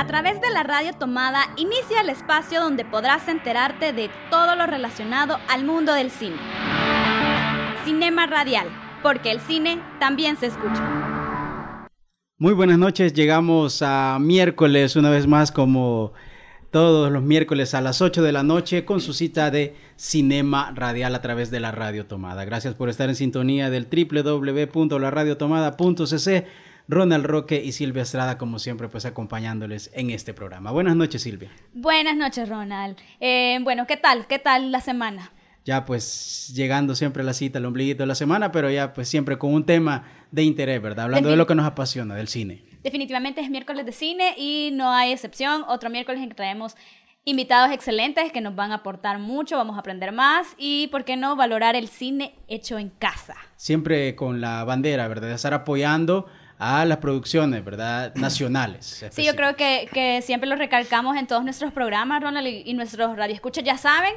A través de la radio tomada inicia el espacio donde podrás enterarte de todo lo relacionado al mundo del cine. Cinema Radial, porque el cine también se escucha. Muy buenas noches, llegamos a miércoles una vez más como todos los miércoles a las 8 de la noche con su cita de Cinema Radial a través de la Radio Tomada. Gracias por estar en sintonía del www.laradiotomada.cc. Ronald Roque y Silvia Estrada, como siempre, pues acompañándoles en este programa. Buenas noches, Silvia. Buenas noches, Ronald. Eh, bueno, ¿qué tal? ¿Qué tal la semana? Ya pues llegando siempre a la cita, el ombliguito de la semana, pero ya pues siempre con un tema de interés, ¿verdad? Hablando de lo que nos apasiona, del cine. Definitivamente es miércoles de cine y no hay excepción. Otro miércoles en que traemos invitados excelentes que nos van a aportar mucho, vamos a aprender más y, ¿por qué no, valorar el cine hecho en casa? Siempre con la bandera, ¿verdad? De estar apoyando a las producciones, ¿verdad? Nacionales. Sí, yo creo que, que, siempre lo recalcamos en todos nuestros programas, Ronald, y, y nuestros radioescuchas ya saben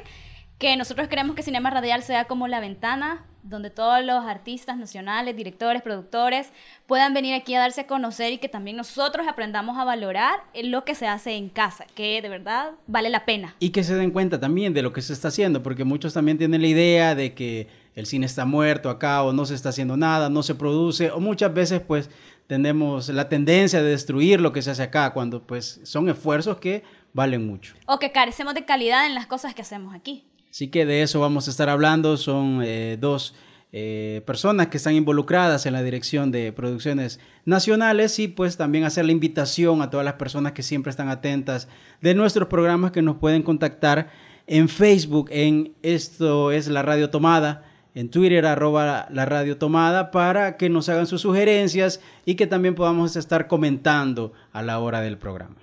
que nosotros queremos que Cinema Radial sea como la ventana donde todos los artistas nacionales, directores, productores puedan venir aquí a darse a conocer y que también nosotros aprendamos a valorar lo que se hace en casa, que de verdad vale la pena. Y que se den cuenta también de lo que se está haciendo, porque muchos también tienen la idea de que el cine está muerto acá o no se está haciendo nada, no se produce, o muchas veces pues tenemos la tendencia de destruir lo que se hace acá, cuando pues son esfuerzos que valen mucho. O que carecemos de calidad en las cosas que hacemos aquí. Así que de eso vamos a estar hablando. Son eh, dos eh, personas que están involucradas en la dirección de producciones nacionales y pues también hacer la invitación a todas las personas que siempre están atentas de nuestros programas que nos pueden contactar en Facebook, en esto es la radio tomada, en Twitter arroba la radio tomada para que nos hagan sus sugerencias y que también podamos estar comentando a la hora del programa.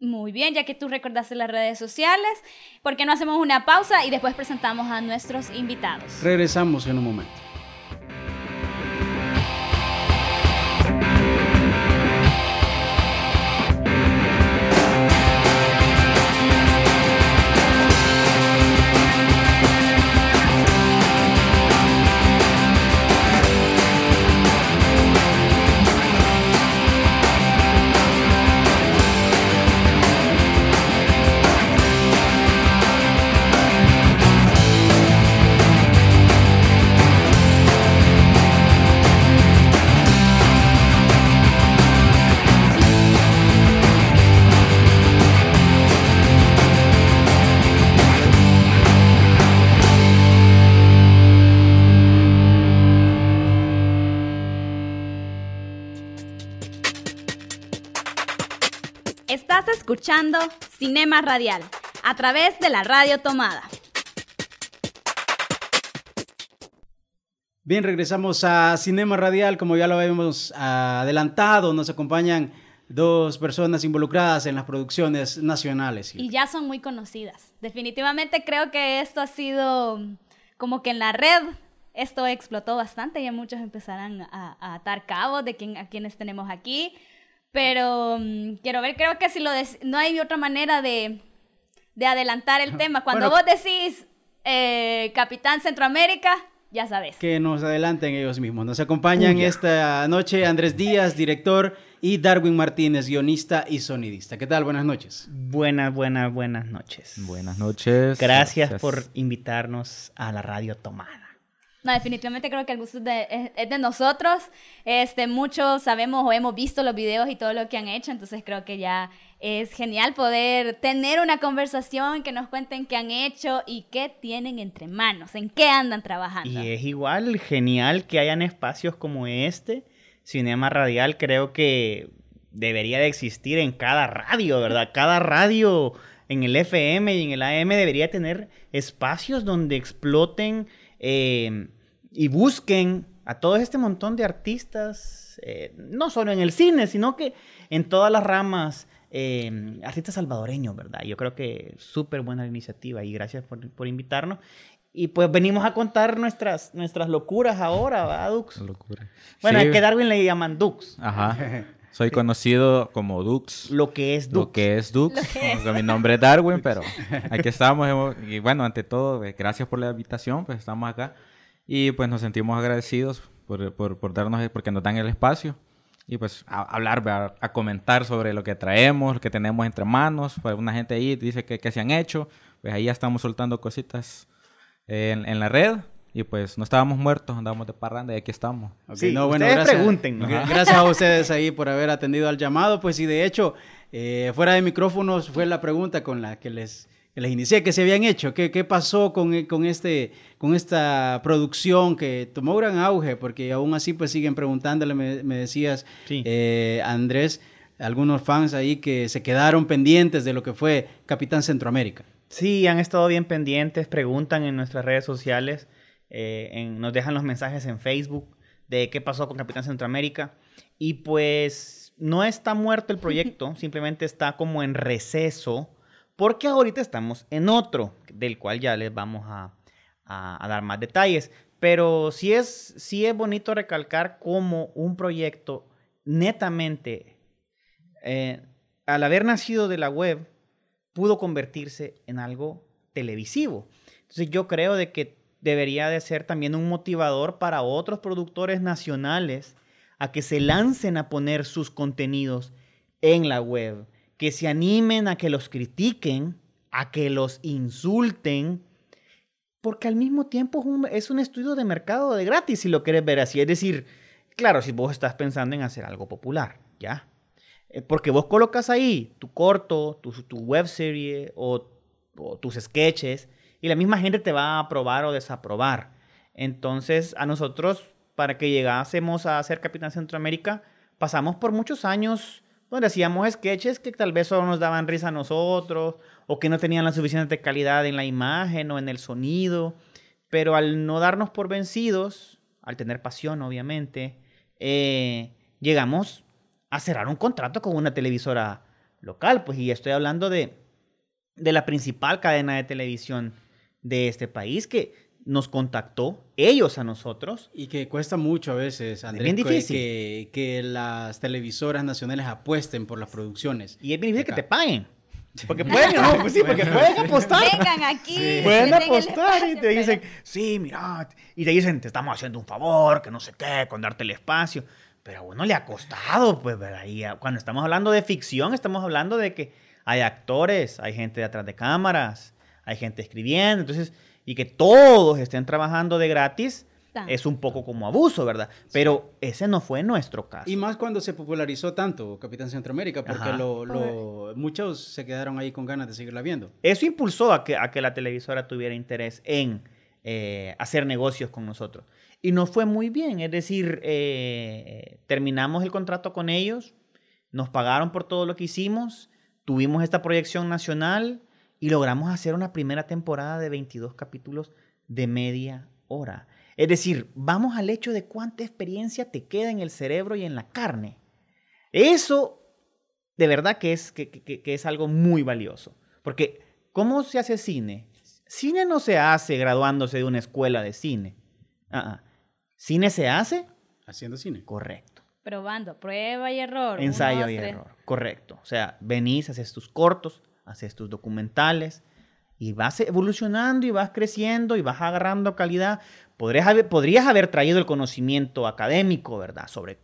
Muy bien, ya que tú recordaste las redes sociales, ¿por qué no hacemos una pausa y después presentamos a nuestros invitados? Regresamos en un momento. Escuchando Cinema Radial a través de la radio tomada. Bien, regresamos a Cinema Radial, como ya lo habíamos adelantado, nos acompañan dos personas involucradas en las producciones nacionales. Y ya son muy conocidas. Definitivamente creo que esto ha sido como que en la red esto explotó bastante, ya muchos empezarán a, atar cabos de quién, a quienes tenemos aquí. Pero mm, quiero ver, creo que si lo no hay otra manera de, de adelantar el tema. Cuando vos decís eh, Capitán Centroamérica, ya sabes. Que nos adelanten ellos mismos. Nos acompañan esta noche Andrés Díaz, director, y Darwin Martínez, guionista y sonidista. ¿Qué tal? Buenas noches. Buenas, buenas, buenas noches. Buenas noches. Gracias, por invitarnos a la radio Tomada. No, definitivamente creo que el gusto es de, es, de, nosotros. Este, muchos sabemos o hemos visto los videos y todo lo que han hecho, entonces creo que ya es genial poder tener una conversación, que nos cuenten qué han hecho y qué tienen entre manos, en qué andan trabajando. Y es igual genial que hayan espacios como este. Cinema Radial creo que debería de existir en cada radio, ¿verdad? Cada radio en el FM y en el AM debería tener espacios donde exploten eh, y busquen a todo este montón de artistas, eh, no solo en el cine, sino que en todas las ramas, eh, artistas salvadoreños, ¿verdad? Yo creo que súper buena iniciativa y gracias por, por, invitarnos. Y pues venimos a contar nuestras, nuestras locuras ahora, ¿verdad, Dux? Bueno, es que Darwin le llaman Dux. Ajá. Soy conocido como Dux. Lo que es Dux. Lo que es Dux. Mi nombre es Darwin, pero aquí estamos. Y bueno, ante todo, eh, gracias por la invitación. Pues estamos acá. Y pues nos sentimos agradecidos por, por, por darnos, porque nos dan el espacio. y pues a, hablar, a, a, comentar sobre lo que traemos, lo que tenemos entre manos. Pues una gente ahí dice que, que se han hecho, pues ahí ya estamos soltando cositas en, en la red. Y pues no estábamos muertos, andábamos de parranda y aquí estamos. Okay, sí, no, bueno, gracias, pregunten. Gracias a ustedes ahí por haber atendido al llamado. Pues y de hecho, eh, fuera de micrófonos fue la pregunta con la que les, que les inicié, que se habían hecho. ¿Qué, qué pasó con, con, este, con esta producción que tomó gran auge? Porque aún así pues siguen preguntándole, me, me decías, Sí. eh, Andrés, algunos fans ahí que se quedaron pendientes de lo que fue Capitán Centroamérica. Sí, han estado bien pendientes, preguntan en nuestras redes sociales, eh, en- nos dejan los mensajes en Facebook de qué pasó con Capitán Centroamérica. Y pues no está muerto el proyecto, simplemente está como en receso, porque ahorita estamos en otro, del cual ya les vamos a, a- a dar más detalles. Pero sí es, sí es bonito recalcar cómo un proyecto netamente, eh, al haber nacido de la web, pudo convertirse en algo televisivo. Entonces yo creo de que debería de ser también un motivador para otros productores nacionales a que se lancen a poner sus contenidos en la web, que se animen a que los critiquen, a que los insulten, porque al mismo tiempo es un, es un estudio de mercado de gratis, si lo quieres ver así. Es decir, claro, si vos estás pensando en hacer algo popular, ¿ya? Eh, Porque vos colocas ahí tu corto, tu, tu web serie o, o tus sketches y la misma gente te va a aprobar o desaprobar. Entonces, a nosotros, para que llegásemos a ser Capitán Centroamérica, pasamos por muchos años donde hacíamos sketches que tal vez solo nos daban risa a nosotros o que no tenían la suficiente calidad en la imagen o en el sonido. Pero al no darnos por vencidos, al tener pasión, obviamente, eh, llegamos a cerrar un contrato con una televisora local, pues, y estoy hablando de, de la principal cadena de televisión de este país que nos contactó, ellos a nosotros. Y que cuesta mucho a veces, Andrés, bien que- difícil. Que, que las televisoras nacionales apuesten por las producciones. Y es bien difícil que te paguen. Porque pueden, no, pues sí, porque pueden apostar. Vengan aquí. Pueden den el apostar y te dicen, pero- sí, mira, y te dicen, te estamos haciendo un favor, que no sé qué, con darte el espacio. Pero a uno le ha costado, pues, ¿verdad? Y cuando estamos hablando de ficción, estamos hablando de que hay actores, hay gente detrás de cámaras, hay gente escribiendo, entonces, y que todos estén trabajando de gratis, es un poco como abuso, ¿verdad? Pero ese no fue nuestro caso. Y más cuando se popularizó tanto Capitán Centroamérica, porque lo, lo- muchos se quedaron ahí con ganas de seguirla viendo. Eso impulsó a que, a que la televisora tuviera interés en eh, hacer negocios con nosotros. Y nos fue muy bien, es decir, eh, terminamos el contrato con ellos, nos pagaron por todo lo que hicimos, tuvimos esta proyección nacional y logramos hacer una primera temporada de 22 capítulos de media hora. Es decir, vamos al hecho de cuánta experiencia te queda en el cerebro y en la carne. Eso de verdad que es, que, que- que es algo muy valioso. Porque, ¿cómo se hace cine? Cine no se hace graduándose de una escuela de cine. Ah, ah. ¿Cine se hace? Haciendo cine. Correcto. Probando, prueba y error. Ensayo y tres. error. Correcto. O sea, venís, haces tus cortos, haces tus documentales y vas evolucionando y vas creciendo y vas agarrando calidad. Podrías haber, podrías haber traído el conocimiento académico, ¿verdad? Sobre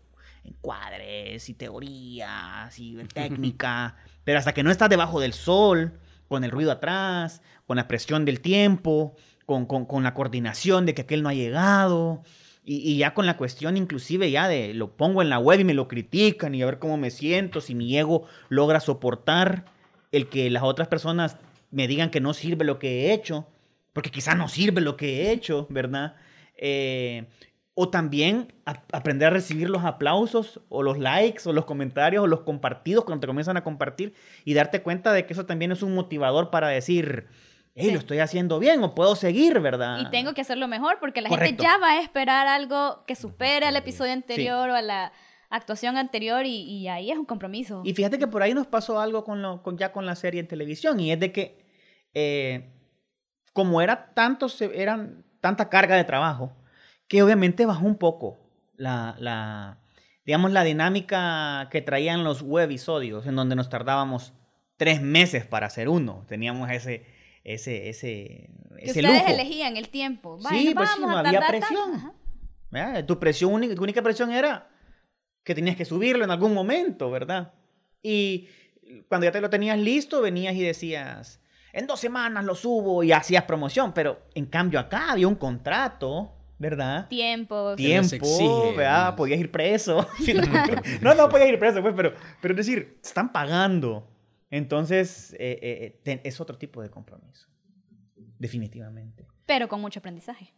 encuadres y teorías y técnica, pero hasta que no estás debajo del sol, con el ruido atrás, con la presión del tiempo, con, con- con la coordinación de que aquel no ha llegado, y, y ya con la cuestión inclusive ya de lo pongo en la web y me lo critican y a ver cómo me siento, si mi ego logra soportar el que las otras personas me digan que no sirve lo que he hecho, porque quizá no sirve lo que he hecho, ¿verdad? Eh, o también a- aprender a recibir los aplausos o los likes o los comentarios o los compartidos cuando te comienzan a compartir y darte cuenta de que eso también es un motivador para decir, hey, Sí. lo estoy haciendo bien o puedo seguir, ¿verdad? Y tengo que hacerlo mejor porque la Correcto. gente ya va a esperar algo que supere al episodio anterior o a la actuación anterior y, y ahí es un compromiso. Y fíjate que por ahí nos pasó algo con lo, con, ya con la serie en televisión y es de que eh, como era tanto, eran tanta carga de trabajo, que obviamente bajó un poco la, la, digamos, la dinámica que traían los webisodios, en donde nos tardábamos tres meses para hacer uno. Teníamos ese, ese, ese, que ese ustedes lujo. elegían el tiempo. Vaya, Sí, pues sí, vamos no a había presión. Tu presión única, tu única presión era que tenías que subirlo en algún momento, ¿verdad? Y cuando ya te lo tenías listo, venías y decías, en dos semanas lo subo y hacías promoción, pero en cambio acá había un contrato, ¿verdad? Tiempo. Tiempo, exige, ¿verdad? Podías ir preso. No, no, podías ir preso, pues, pero, pero es decir, te están pagando. Entonces, eh, eh, te- es otro tipo de compromiso. Definitivamente. Pero con mucho aprendizaje.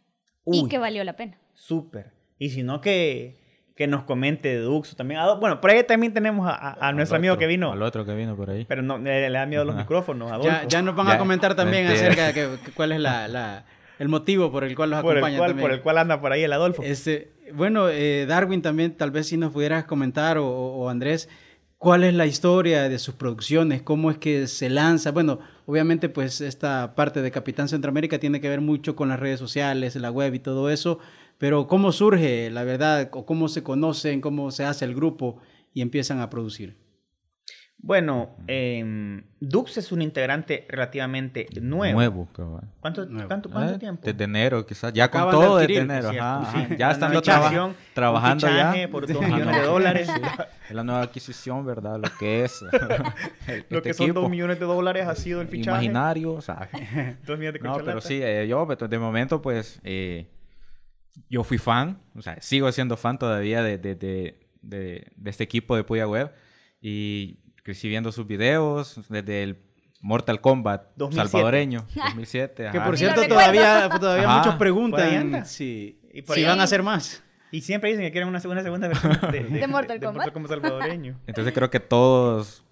y Uy. que valió la pena. Súper. Y si no, que, que nos comente Duxo también. Ah, bueno, por ahí también tenemos a, a- a Al nuestro amigo que vino. Al otro que vino por ahí. Pero no, le, le da miedo los Ajá. micrófonos. Ya, Adolfo. ya nos van Ya, a comentar también mentira. acerca de que- que cuál es la, la- el motivo por el cual los por, el acompañan cual, también. por el cual anda por ahí el Adolfo. Este, bueno, eh, Darwin también, tal vez si nos pudieras comentar, o, o- o Andrés, ¿cuál es la historia de sus producciones? ¿Cómo es que se lanza? Bueno, obviamente pues esta parte de Capitán Centroamérica tiene que ver mucho con las redes sociales, la web y todo eso, pero ¿cómo surge, la verdad, o cómo se conocen, cómo se hace el grupo y empiezan a producir? Bueno, em, Dux es un integrante relativamente nuevo. Nuevo, cabal. ¿Cuánto, Nuevo. cuánto, cuánto Eh, tiempo? Desde enero, quizás. Ya Acaban con todo de adquirir, enero. Ajá, sí. ajá. La Ya estando nueva traba- trabajando ya. fichaje por dos Ajá. millones de dólares. Es la nueva adquisición, ¿verdad? Lo que es. el- Lo este que son equipo. dos millones de dólares ha sido el fichaje. Imaginario, ¿sabes? Dos millones de No, pero sí, eh, yo pues, de momento, pues, eh, yo fui fan, o sea, sigo siendo fan todavía de, de, de, de- de este equipo de Puya Web y crecí viendo sus videos desde el Mortal Kombat 2007. salvadoreño, 2007. Que ajá. por Sí, lo cierto, todavía, todavía Ajá. muchos Por preguntan si, Y por si ahí van a hacer más. Y siempre dicen que quieren una, una segunda versión de, ¿De Mortal Kombat? salvadoreño. Entonces creo que todos,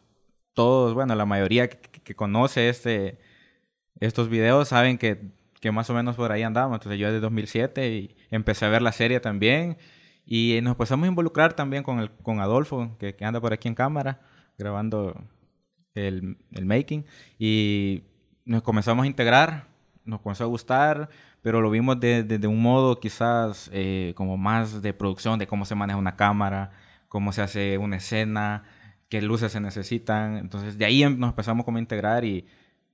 todos, bueno, la mayoría que, que- que conoce este, estos videos saben que, que más o menos por ahí andamos. Entonces yo desde 2007 y empecé a ver la serie también y nos empezamos a involucrar también con, el, con Adolfo, que, que anda por aquí en cámara grabando el, el making y nos comenzamos a integrar, nos comenzó a gustar, pero lo vimos de, de- de un modo quizás eh, como más de producción, de cómo se maneja una cámara, cómo se hace una escena, qué luces se necesitan. Entonces de ahí em- nos empezamos como a integrar y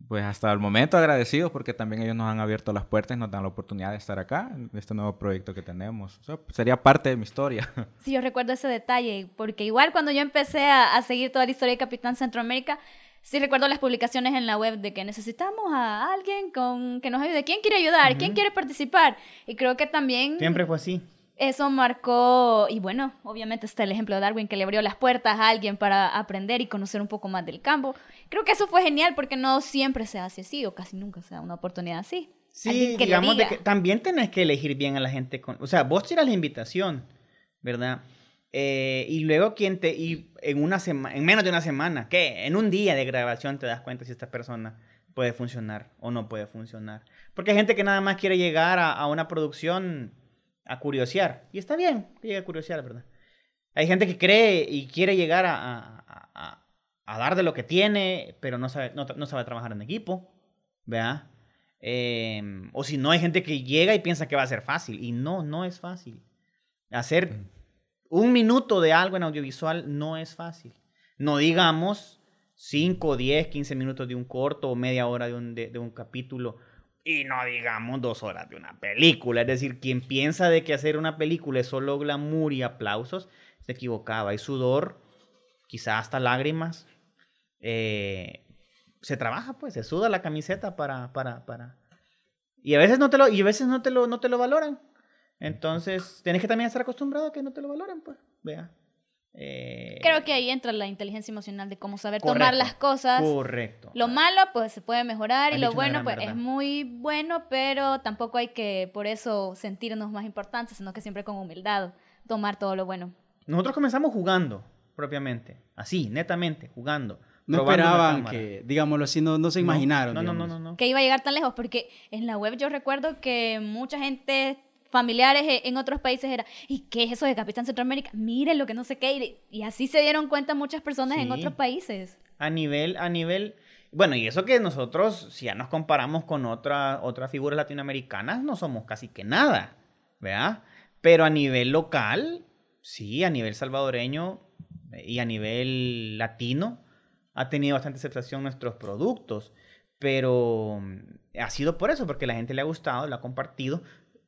pues hasta el momento agradecidos porque también ellos nos han abierto las puertas y nos dan la oportunidad de estar acá en este nuevo proyecto que tenemos. O sea, sería parte de mi historia. Sí, yo recuerdo ese detalle, porque igual cuando yo empecé a, a seguir toda la historia de Capitán Centroamérica, sí recuerdo las publicaciones en la web de que necesitamos a alguien con que nos ayude. ¿Quién quiere ayudar? ¿Quién quiere participar? Y creo que también Siempre fue así. Eso marcó, y bueno, obviamente está el ejemplo de Darwin que le abrió las puertas a alguien para aprender y conocer un poco más del campo. Creo que eso fue genial porque no siempre se hace así o casi nunca se da una oportunidad así. Sí, que digamos de que también tenés que elegir bien a la gente con, o sea, vos tiras la invitación, ¿verdad? Eh, y luego quien te y en una semana, en menos de una semana, ¿qué? En un día de grabación te das cuenta si esta persona puede funcionar o no puede funcionar. Porque hay gente que nada más quiere llegar a, a una producción a curiosear y está bien que llegue a curiosear, ¿verdad? Hay gente que cree y quiere llegar a, a- a- a- a dar de lo que tiene, pero no sabe, no, no sabe trabajar en equipo, ¿verdad? Eh, o si no, hay gente que llega y piensa que va a ser fácil. Y no, no es fácil. Hacer un minuto de algo en audiovisual no es fácil. No digamos 5, 10, 15 minutos de un corto o media hora de un, de, de un capítulo. Y no digamos dos horas de una película. Es decir, quien piensa de que hacer una película es solo glamour y aplausos, se equivocaba. Hay sudor, quizás hasta lágrimas. Eh, se trabaja, pues, se suda la camiseta para, para, para. Y a veces no te lo, y a veces no te lo, no te lo valoran. Entonces, tienes que también estar acostumbrado a que no te lo valoren, pues. Vea. Eh, Creo que ahí entra la inteligencia emocional de cómo saber tomar correcto, las cosas. Correcto. Lo malo, pues se puede mejorar y lo bueno, pues verdad. es muy bueno, pero tampoco hay que por eso sentirnos más importantes, sino que siempre con humildad tomar todo lo bueno. Nosotros comenzamos jugando, propiamente. Así, netamente, jugando. No esperaban que, digámoslo así, no, no se imaginaron. No, no, no, no, no. Que iba a llegar tan lejos, porque en la web yo recuerdo que mucha gente familiares e- en otros países era, ¿y qué es eso de Capitán Centroamérica? Miren lo que no sé qué. Y, y así se dieron cuenta muchas personas en otros países. A nivel, a nivel. Bueno, y eso que nosotros, si ya nos comparamos con otra, otras figuras latinoamericanas, no somos casi que nada, ¿verdad? Pero a nivel local, sí, a nivel salvadoreño eh, y a nivel latino, ha tenido bastante aceptación nuestros productos. Pero mm, ha sido por eso, porque la gente le ha gustado, lo ha compartido.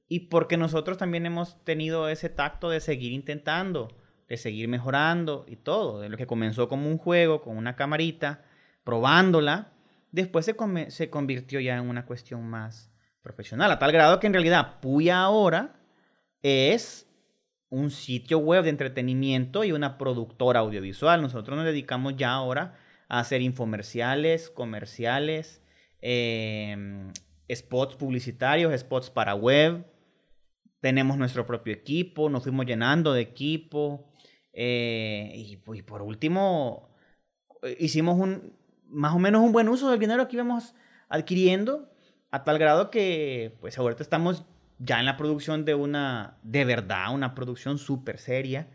Y porque nosotros también hemos tenido ese tacto de seguir intentando, de seguir mejorando y todo. De lo que comenzó como un juego, con una camarita, probándola, después se, se convirtió ya en una cuestión más profesional, a tal grado que en realidad Puya ahora es un sitio web de entretenimiento y una productora audiovisual. Nosotros nos dedicamos ya ahora a hacer infomerciales, comerciales, em, spots publicitarios, spots para web. Tenemos nuestro propio equipo, nos fuimos llenando de equipo. Eh, y, y, por último, hicimos un, más o menos un buen uso del dinero que íbamos adquiriendo a tal grado que pues ahorita estamos ya en la producción de una, de verdad, una producción súper seria,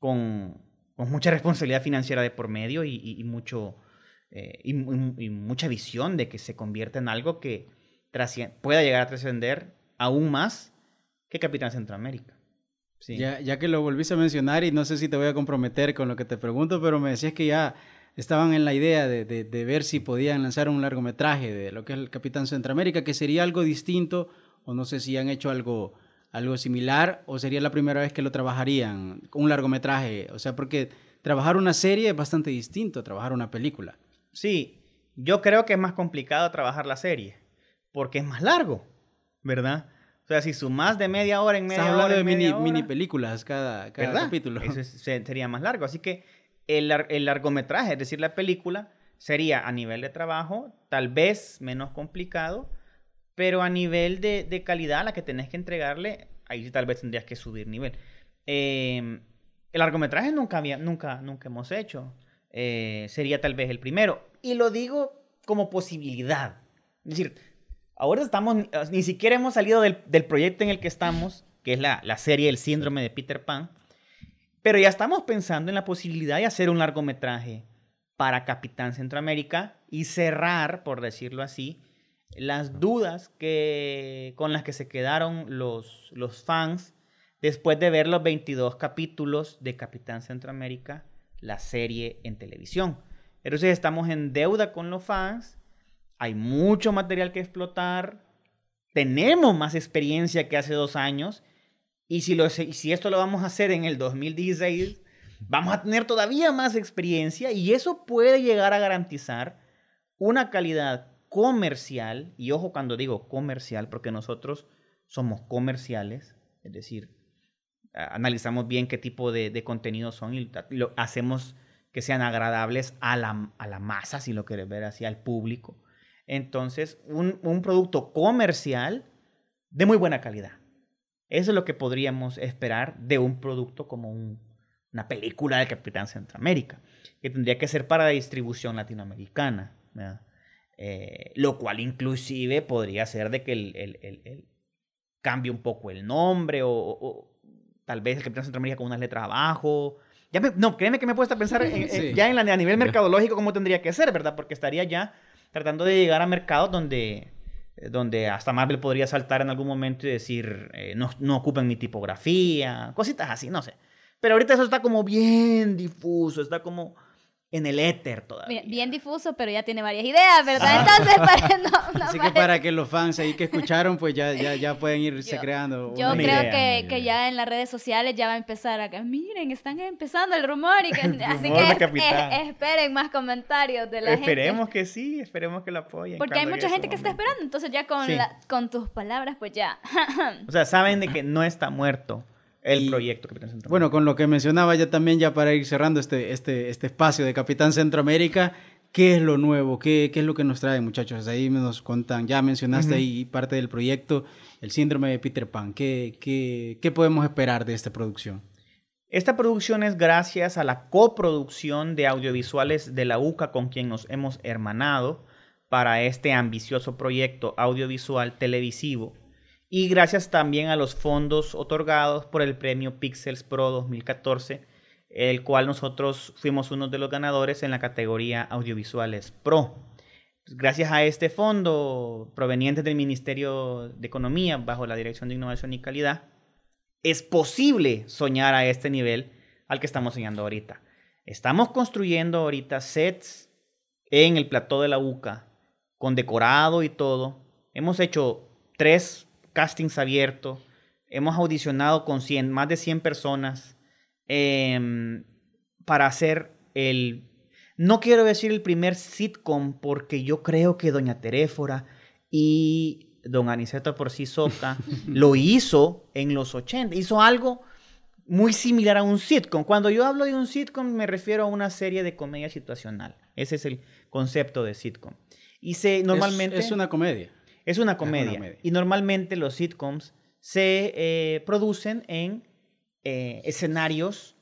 con, con, mucha responsabilidad financiera de por medio y, mucho, eh, y, mucha visión de que se convierta en algo que pueda llegar a trascender aún más que Capitán Centroamérica. Sí. Ya, ya que lo volviste a mencionar y no sé si te voy a comprometer con lo que te pregunto, pero me decías que ya estaban en la idea de, de, ver si podían lanzar un largometraje de lo que es el Capitán Centroamérica, que sería algo distinto, o no sé si han hecho algo, algo similar, o sería la primera vez que lo trabajarían, un largometraje, o sea, porque trabajar una serie es bastante distinto a trabajar una película. Sí, yo creo que es más complicado trabajar la serie, porque es más largo, ¿verdad? O sea, si sumas de media hora en media Estás hablando de mini, mini películas cada, cada capítulo. Eso sería más largo. Así que el, largometraje, es decir, la película, sería a nivel de trabajo tal vez menos complicado, pero a nivel de, calidad a la que tenés que entregarle, ahí tal vez tendrías que subir nivel. Em, el largometraje nunca, había, nunca, nunca hemos hecho. Eh, sería tal vez el primero. Y lo digo como posibilidad. Es decir, ahora estamos, ni siquiera hemos salido del, proyecto en el que estamos, que es la, la serie El síndrome de Peter Pan. Pero ya estamos pensando en la posibilidad de hacer un largometraje para Capitán Centroamérica y cerrar, por decirlo así, las dudas que, con las que se quedaron los, los fans después de ver los 22 capítulos de Capitán Centroamérica, la serie en televisión. Entonces estamos en deuda con los fans, hay mucho material que explotar, tenemos más experiencia que hace dos años y si, lo, si esto lo vamos a hacer en el 2016, vamos a tener todavía más experiencia y eso puede llegar a garantizar una calidad comercial, y ojo cuando digo comercial, porque nosotros somos comerciales, es decir, analizamos bien qué tipo de, de contenidos son y lo hacemos que sean agradables a la, a la masa, si lo quieres ver así, al público. Entonces, un, un producto comercial de muy buena calidad. Eso es lo que podríamos esperar de un producto como una película de Capitán Centroamérica, que tendría que ser para distribución latinoamericana. Eh, lo cual inclusive podría ser de que el, cambie un poco el nombre o, tal vez el Capitán Centroamérica con unas letras abajo. Ya no, créeme que me he puesto a pensar ya en la, a nivel mercadológico cómo tendría que ser, ¿verdad? Porque estaría ya tratando de llegar a mercados donde donde hasta Marvel podría saltar en algún momento y decir, eh, no, no ocupen mi tipografía, cositas así, no sé. Pero ahorita eso está como bien difuso, está como en el éter todavía. Bien, difuso, pero ya tiene varias ideas, ¿verdad? Entonces, para, Así que para que los fans ahí que escucharon, pues ya, ya, ya pueden irse creando. Yo creo que, que, ya en las redes sociales ya va a empezar a que, miren, están empezando el rumor. Y que, así que esperen más comentarios de la gente. Esperemos que sí, esperemos que lo apoyen. Porque hay mucha gente que está esperando, entonces ya con, con tus palabras, pues ya. o sea, saben de que no está muerto el proyecto Capitán Centroamérica. Bueno, con lo que mencionaba ya también, ya para ir cerrando este, este, este espacio de Capitán Centroamérica, ¿qué es lo nuevo? ¿Qué, ¿Qué, es lo que nos trae, muchachos? Ahí nos contan, ya mencionaste ahí parte del proyecto, el síndrome de Peter Pan. ¿Qué, qué, qué podemos esperar de esta producción? Esta producción es gracias a la coproducción de audiovisuales de la UCA con quien nos hemos hermanado para este ambicioso proyecto audiovisual televisivo y gracias también a los fondos otorgados por el premio Pixels Pro 2014, el cual nosotros fuimos uno de los ganadores en la categoría Audiovisuales Pro. Gracias a este fondo proveniente del Ministerio de Economía bajo la Dirección de Innovación y Calidad, es posible soñar a este nivel al que estamos soñando ahorita. Estamos construyendo ahorita sets en el plató de la UCA, con decorado y todo. Hemos hecho tres castings abiertos, hemos audicionado con 100, más de 100 personas, em, para hacer el... No quiero decir el primer sitcom porque yo creo que Doña Teréfora y Don Aniceto por sí soca lo hizo en los 80. Hizo algo muy similar a un sitcom. Cuando yo hablo de un sitcom me refiero a una serie de comedia situacional. Ese es el concepto de sitcom. Y se normalmente... Es, una comedia. Es una comedia. Y normalmente los sitcoms se eh, producen en eh, escenarios,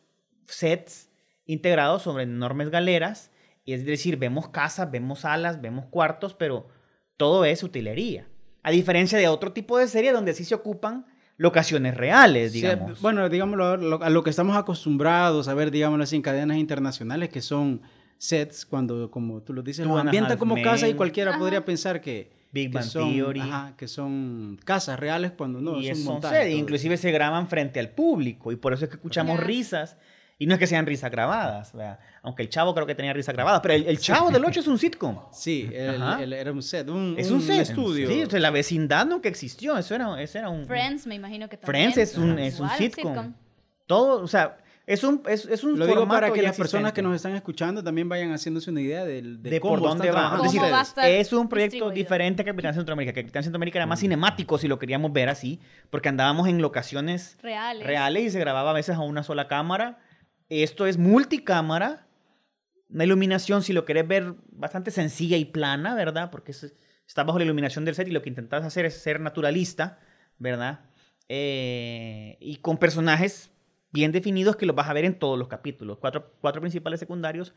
sets integrados sobre enormes galeras. Y es decir, vemos casas, vemos salas, vemos cuartos, pero todo es utilería. A diferencia de otro tipo de serie donde sí se ocupan locaciones reales, digamos. bueno, digámoslo, a lo, que estamos acostumbrados a ver, digámoslo así, en cadenas internacionales que son sets, cuando, como tú lo dices, lo ambientan como casa y cualquiera podría pensar que, Big Bang son, Theory. que son casas reales cuando no, y son montajes. Inclusive se graban frente al público y por eso es que escuchamos risas y no es que sean risas grabadas, aunque el chavo creo que tenía risas grabadas, pero el, chavo del 8 es un sitcom. Sí, era un set, un, es un, set. estudio. Sí, la vecindad nunca existió, eso era, eso era un... Friends, me imagino que también. Friends es un, es un sitcom. Todo, o sea, es un, es, es un Lo digo para que las personas que nos están escuchando también vayan haciéndose una idea de, cómo por dónde va. Es, decir, es un proyecto diferente que Capitán Centroamérica. Que Capitán Centroamérica era más mm. cinemático, si lo queríamos ver así, porque andábamos en locaciones reales. reales y se grababa a veces a una sola cámara esto es multicámara. Una iluminación, si lo querés ver, bastante sencilla y plana, ¿verdad? Porque está bajo la iluminación del set y lo que intentas hacer es ser naturalista, ¿verdad? Eh, y con personajes bien definidos que los vas a ver en todos los capítulos. Cuatro, cuatro principales secundarios,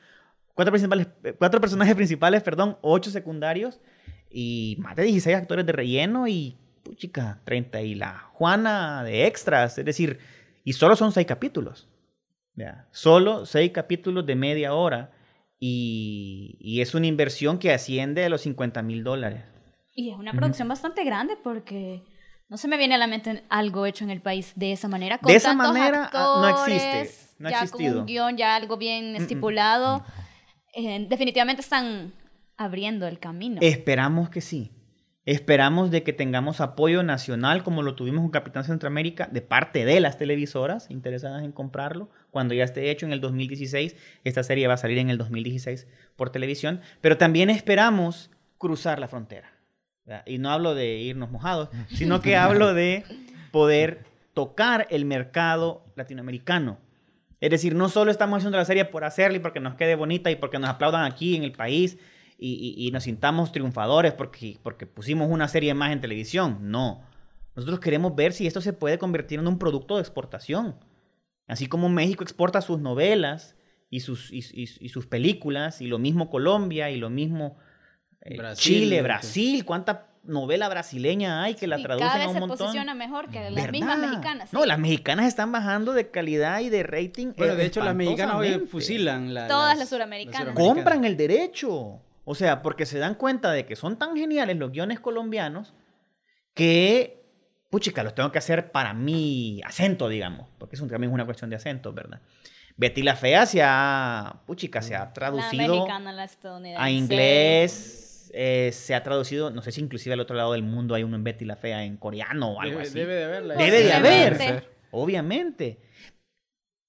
cuatro, principales, cuatro personajes principales, perdón, ocho secundarios y más de 16 actores de relleno y, chica, 30 y la Juana de extras. Es decir, y solo son seis capítulos. Solo seis capítulos de media hora y, es una inversión que asciende a los 50 mil dólares. Y es una producción bastante grande porque no se me viene a la mente algo hecho en el país de esa manera. de esa manera ah, no existe. No ha ya existido. con un guion, ya algo bien mm, mm, estipulado. Eh, definitivamente están abriendo el camino. Esperamos que sí. Esperamos de que tengamos apoyo nacional como lo tuvimos con Capitán Centroamérica de parte de las televisoras interesadas en comprarlo. Cuando ya esté hecho en el 2016, esta serie va a salir en el 2016 por televisión, pero también esperamos cruzar la frontera. Y no hablo de irnos mojados, sino que hablo de poder tocar el mercado latinoamericano. Es decir, no solo estamos haciendo la serie por hacerla y porque nos quede bonita y porque nos aplaudan aquí en el país, y, nos sintamos triunfadores porque, porque pusimos una serie más en televisión. No. Nosotros queremos ver si esto se puede convertir en un producto de exportación. Así como México exporta sus novelas y sus, y, sus películas, y lo mismo Colombia, y lo mismo eh, Chile, Brasil. ¿Cuánta novela brasileña hay que la traducen a un se montón? posiciona mejor que las mismas mexicanas. No, las mexicanas están bajando de calidad y de rating. Bueno, de hecho, las mexicanas hoy fusilan. Todas las suramericanas. Compran el derecho. O sea, porque se dan cuenta de que son tan geniales los guiones colombianos que, puchica, los tengo que hacer para mi acento, digamos, porque eso también es una cuestión de acento, ¿verdad? Betty la Fea se ha, puchica, se ha traducido a inglés, eh, se ha traducido, no sé si inclusive al otro lado del mundo hay uno en Betty la Fea en coreano o algo así. Debe de haberla. Debe de haber, obviamente.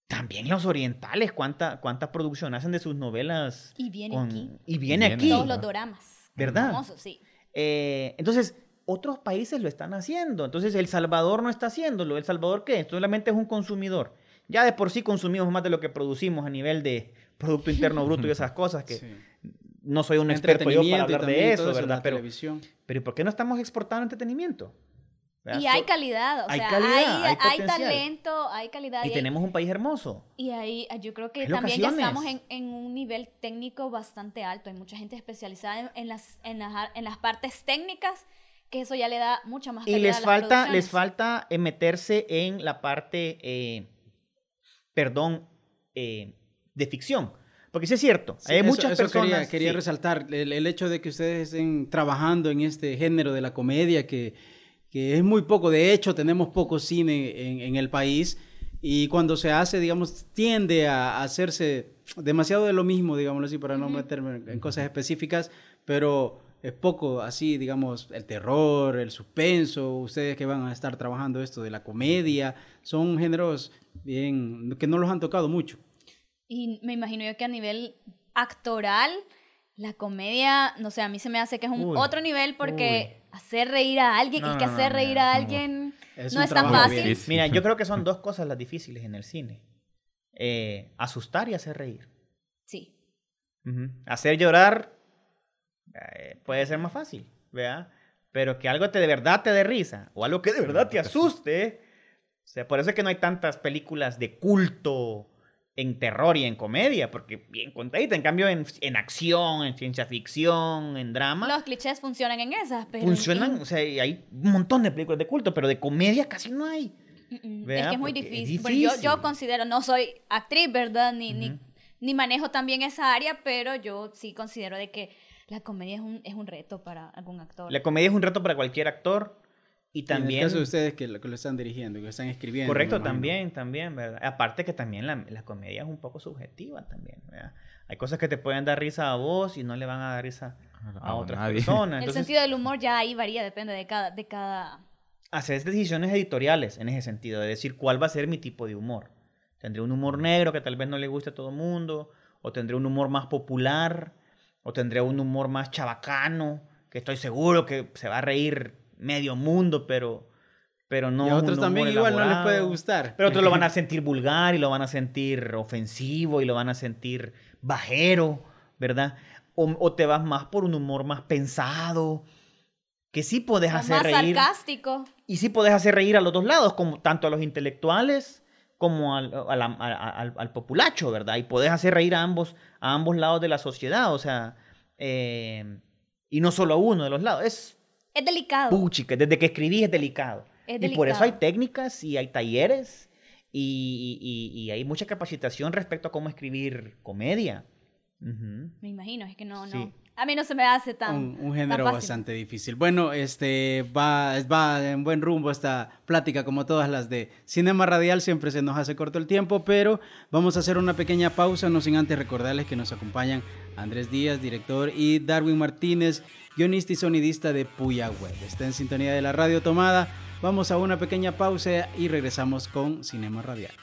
También los orientales, ¿cuánta, cuánta producción hacen de sus novelas? Y viene aquí. Y viene aquí. Todos los doramas. ¿Verdad? sí. Eh, entonces, otros países lo están haciendo. Entonces, El Salvador no está haciéndolo. ¿El Salvador qué? Solamente es un consumidor. Ya de por sí consumimos más de lo que producimos a nivel de Producto Interno Bruto y esas cosas que no soy un experto yo para hablar de eso, ¿verdad? Pero, pero ¿por qué no estamos exportando entretenimiento? Y hay calidad, o sea, hay, hay, talento, hay calidad. Y, tenemos un país hermoso. Y ahí yo creo que también ya estamos en, en, un nivel técnico bastante alto. Hay mucha gente especializada en, las, en, las, en las partes técnicas que eso ya le da mucha más calidad Y les falta, les falta eh, meterse en la parte, eh, perdón, eh, de ficción. Porque sí es cierto, hay muchas personas... Quería, quería resaltar el, el, hecho de que ustedes estén trabajando en este género de la comedia que que es muy poco. De hecho, tenemos poco cine en, el país y cuando se hace, digamos, tiende a, hacerse demasiado de lo mismo, digámoslo así, para no meterme en cosas específicas, pero es poco así, digamos, el terror, el suspenso, ustedes que van a estar trabajando esto de la comedia, son géneros bien que no los han tocado mucho. Y me imagino yo que a nivel actoral, la comedia, no sé, a mí se me hace que es un Uy, otro nivel porque hacer reír a alguien No, y que hacer no, reír no, a alguien Es no es tan fácil. bien. Mira, yo creo que son dos cosas las difíciles en el cine. Eh, asustar y hacer reír. Sí. Hacer llorar eh, puede ser más fácil, ¿verdad? Pero que algo te de verdad te dé risa o algo que de verdad te asuste. O sea, por eso es que no hay tantas películas de culto en terror y en comedia, porque bien contadita. En cambio, en, en acción, en ciencia ficción, en drama, Los clichés funcionan en esas, pero... funcionan. O sea, hay un montón de películas de culto, pero de comedia casi no hay. Mm, mm, es que es muy es difícil. Yo, yo considero, no soy actriz, ¿verdad? Ni, ni, ni manejo también esa área, pero yo sí considero de que la comedia es un, es un reto para algún actor. La comedia es un reto para cualquier actor y Y en también... el caso de ustedes que lo, que lo están dirigiendo, que lo están escribiendo. Correcto, también, también, ¿verdad? Aparte que también la, la comedia es un poco subjetiva también, ¿verdad? Hay cosas que te pueden dar risa a vos y no le van a dar risa a A otras nadie. personas. el Entonces, sentido del humor ya ahí varía, depende de cada... De cada... hacer decisiones editoriales en ese sentido, de decir cuál va a ser mi tipo de humor. Tendré un humor negro que tal vez no le guste a todo el mundo, o tendré un humor más popular, o tendré un humor más chabacano, que estoy seguro que se va a reír medio mundo, pero, pero no. y a otros también igual no les puede elaborado. gustar. Pero otros lo van a sentir vulgar y lo van a sentir ofensivo y lo van a sentir bajero, ¿verdad? O, o te vas más por un humor más pensado, que sí podés o hacer más reír. sarcástico. Y sí podés hacer reír a los dos lados, como tanto a los intelectuales como al, a la- a- a- al- al populacho, ¿verdad? Y podés hacer reír a ambos, a ambos lados de la sociedad, o sea, eh, y no solo a uno de los lados. Es Es delicado. puchica, desde que escribí es delicado. Es Y por eso hay delicado. técnicas y hay talleres y, y- y hay mucha capacitación respecto a cómo escribir comedia. Ujú. Me imagino, es que no, no. Sí. A mí no se me hace tan. un, un tan género fácil. bastante difícil. Bueno, este va, va en buen rumbo esta plática, como todas las de Cinema Radial. Siempre se nos hace corto el tiempo, pero vamos a hacer una pequeña pausa, no sin antes recordarles que nos acompañan Andrés Díaz, director, y Darwin Martínez, guionista y sonidista de Puya Web. Está en sintonía de la radio tomada. Vamos a una pequeña pausa y regresamos con Cinema Radial.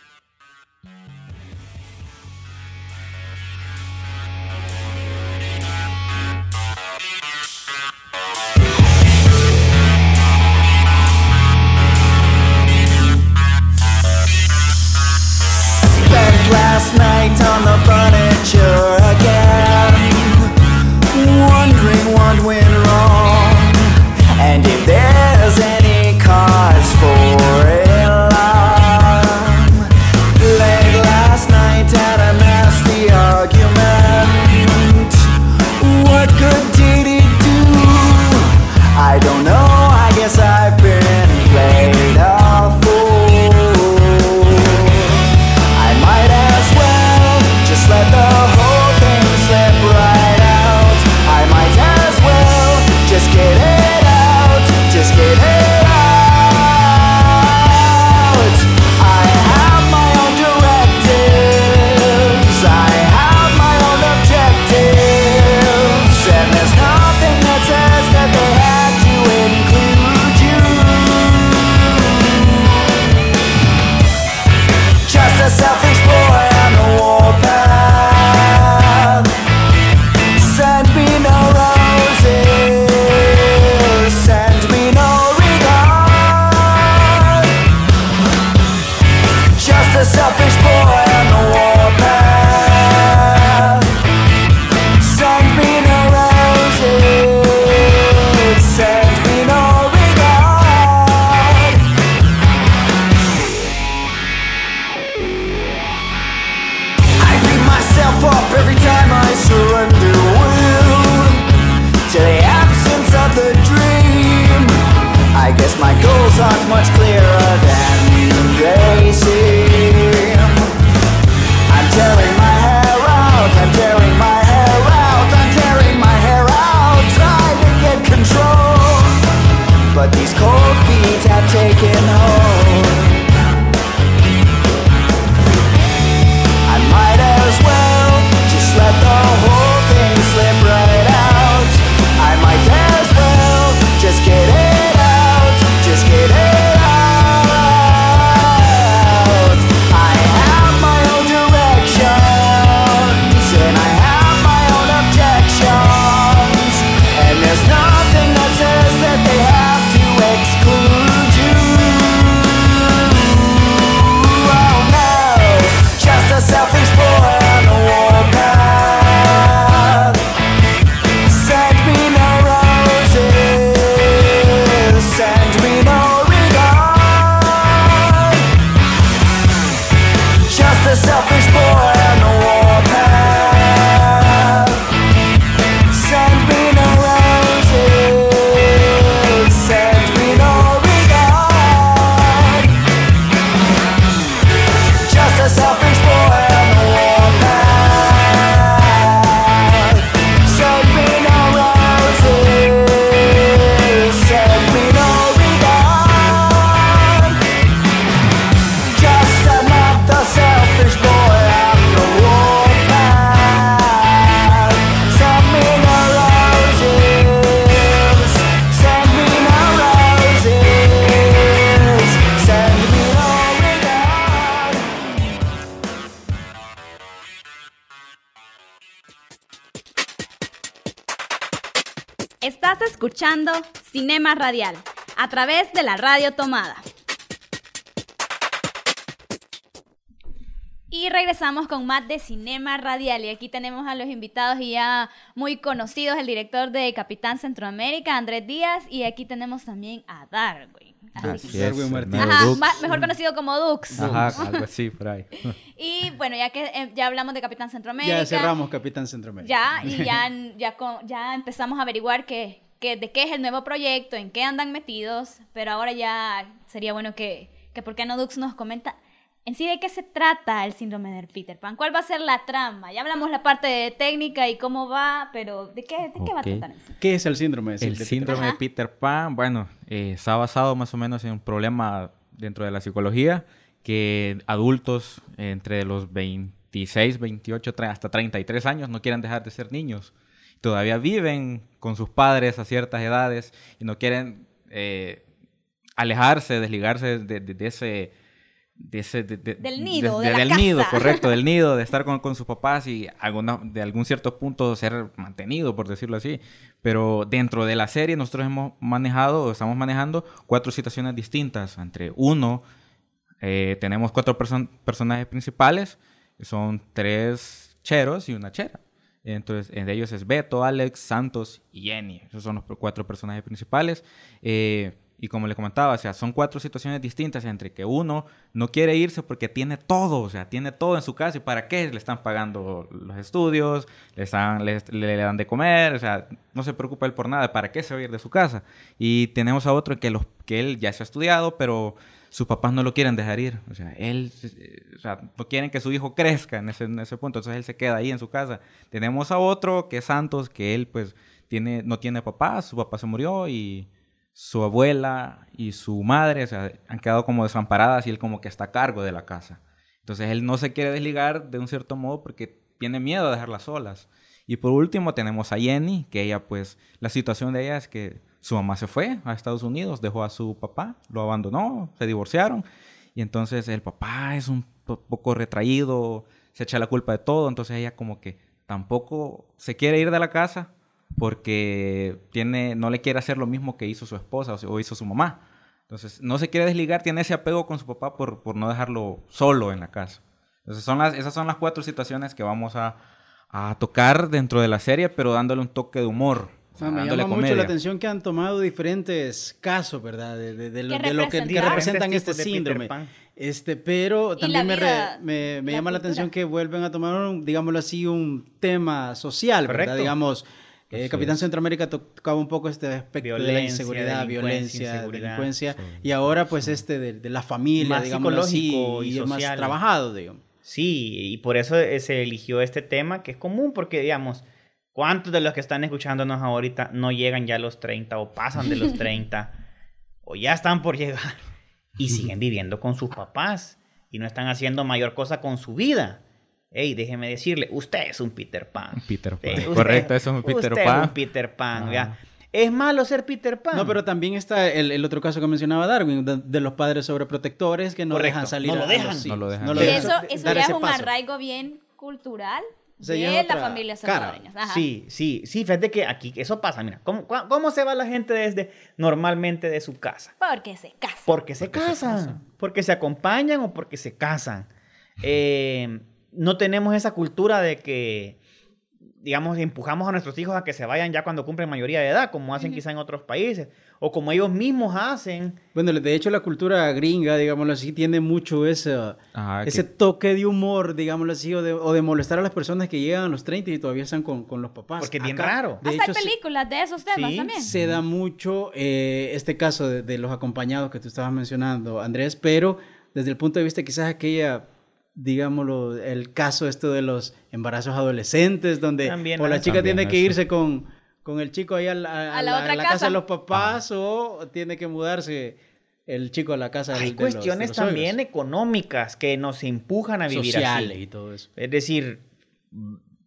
Night on the furniture goals aren't much clearer escuchando Cinema Radial a través de la radio tomada. Y regresamos con más de Cinema Radial. Y aquí tenemos a los invitados y ya muy conocidos, el director de Capitán Centroamérica, Andrés Díaz, y aquí tenemos también a Darwin. Así que- Darwin Martínez. Ajá, mejor conocido como Dux. Ajá, algo así, por ahí. Y bueno, ya que eh, ya hablamos de Capitán Centroamérica. Ya cerramos Capitán Centroamérica. Ya, y ya, ya, ya empezamos a averiguar que, que de qué es el nuevo proyecto, en qué andan metidos, pero ahora ya sería bueno que, que por qué no Dux nos comenta en sí de qué se trata el síndrome de Peter Pan, cuál va a ser la trama. Ya hablamos la parte de técnica y cómo va, pero ¿de qué, de qué va a tratar en sí? ¿Qué es el síndrome? de El Peter síndrome de Ajá. Peter Pan, bueno, eh, está basado más o menos en un problema dentro de la psicología que adultos entre los 26, 28, tre- hasta 33 años no quieren dejar de ser niños. Todavía viven con sus padres a ciertas edades y no quieren eh, alejarse, desligarse de, de- de ese... De ese, de- de- Del nido, de- de la del nido, correcto, del nido, de estar con, con sus papás y alguna, de algún cierto punto ser mantenido, por decirlo así. Pero dentro de la serie nosotros hemos manejado, o estamos manejando cuatro situaciones distintas. Entre uno, eh, tenemos cuatro person- personajes principales, son tres cheros y una chera. Entonces, de ellos es Beto, Alex, Santos y Jenny. Esos son los cuatro personajes principales. Eh, y como le comentaba, o sea, son cuatro situaciones distintas entre que uno no quiere irse porque tiene todo, o sea, tiene todo en su casa y para qué le están pagando los estudios, le, están, le, le- dan de comer, o sea, no se preocupa él por nada, ¿para qué se va a ir de su casa? Y tenemos a otro que, los, que él ya se ha estudiado, pero sus papás no lo quieren dejar ir, o sea, él, eh, o sea, no quieren que su hijo crezca en ese, en ese punto, entonces él se queda ahí en su casa. Tenemos a otro que es Santos, que él pues tiene, no tiene papá, su papá se murió y su abuela y su madre o han quedado como desamparadas y él como que está a cargo de la casa. Entonces él no se quiere desligar de un cierto modo porque tiene miedo a dejarlas solas. Y por último tenemos a Jenny, que ella pues la situación de ella es que su mamá se fue a Estados Unidos, dejó a su papá, lo abandonó, se divorciaron y entonces el papá es un po- poco retraído, se echa la culpa de todo, entonces ella como que tampoco se quiere ir de la casa porque tiene, no le quiere hacer lo mismo que hizo su esposa o hizo su mamá. Entonces, no se quiere desligar, tiene ese apego con su papá por, por no dejarlo solo en la casa. Entonces, son las, esas son las cuatro situaciones que vamos a, a tocar dentro de la serie, pero dándole un toque de humor. O sea, me llama mucho comedia. la atención que han tomado diferentes casos, ¿verdad? De, de- de lo, ¿Qué de lo que, que representan? este síndrome. Este, pero también la me, re- me, me la llama la cultura. atención que vuelven a tomar, un, digámoslo así, un tema social, ¿verdad? Correcto. Digamos, eh, Así Capitán. Centroamérica tocaba un poco este aspecto de la Violencia, inseguridad, delincuencia, violencia, inseguridad. delincuencia, y ahora pues este de, de la familia, Más digámoslo así, psicológico y y es más social. trabajado, digamos. Sí, y por eso eh, se eligió este tema que es común porque, digamos, ¿cuántos de los que están escuchándonos ahorita no llegan ya a los 30 o pasan de los 30 o ya están por llegar y siguen viviendo con sus papás y no están haciendo mayor cosa con su vida? Ey, déjeme decirle, usted es un Peter Pan. Un Peter Pan. Eh, usted- Correcto, eso es un Peter usted Pan. Es un Peter Pan. ¿ya? ¿Es malo ser Peter Pan? No, pero también está el, el otro caso que mencionaba Darwin, de, de los padres sobreprotectores que no Correcto, dejan salir no lo a- a dejan. los No lo hijos, dejan. no Y lo Sí. dejan eso, eso ya es un paso. arraigo bien cultural de la otra familia salvadoreña. Ajá. Sí, sí, sí, fíjate que aquí eso pasa, mira, ¿cómo, cómo se va la gente desde normalmente de su casa? Porque se casa. Porque se casan, porque se acompañan o porque se casan. Eh, no tenemos esa cultura de que, digamos, empujamos a nuestros hijos a que se vayan ya cuando cumplen mayoría de edad, como hacen quizá en otros países, o como ellos mismos hacen. Bueno, de hecho la cultura gringa, digámoslo así, tiene mucho ese, Ajá, ese que- toque de humor, digámoslo así, o de, o de molestar a las personas que llegan a los 30 y todavía están con, con los papás. Porque es bien raro. De Hasta hecho, hay se- películas de esos temas Sí, también. se da mucho eh, este caso de, de los acompañados que tú estabas mencionando, Andrés, pero desde el punto de vista quizás aquella, digámoslo, el caso esto de los embarazos adolescentes, donde También o la chica También tiene que irse con, con el chico ahí a la, a A la la- otra a la casa. casa. de los papás o tiene que mudarse el chico a la casa del- Hay de los- de los cuestiones suegros. también económicas que nos empujan a vivir sociales así. y todo eso. Es decir,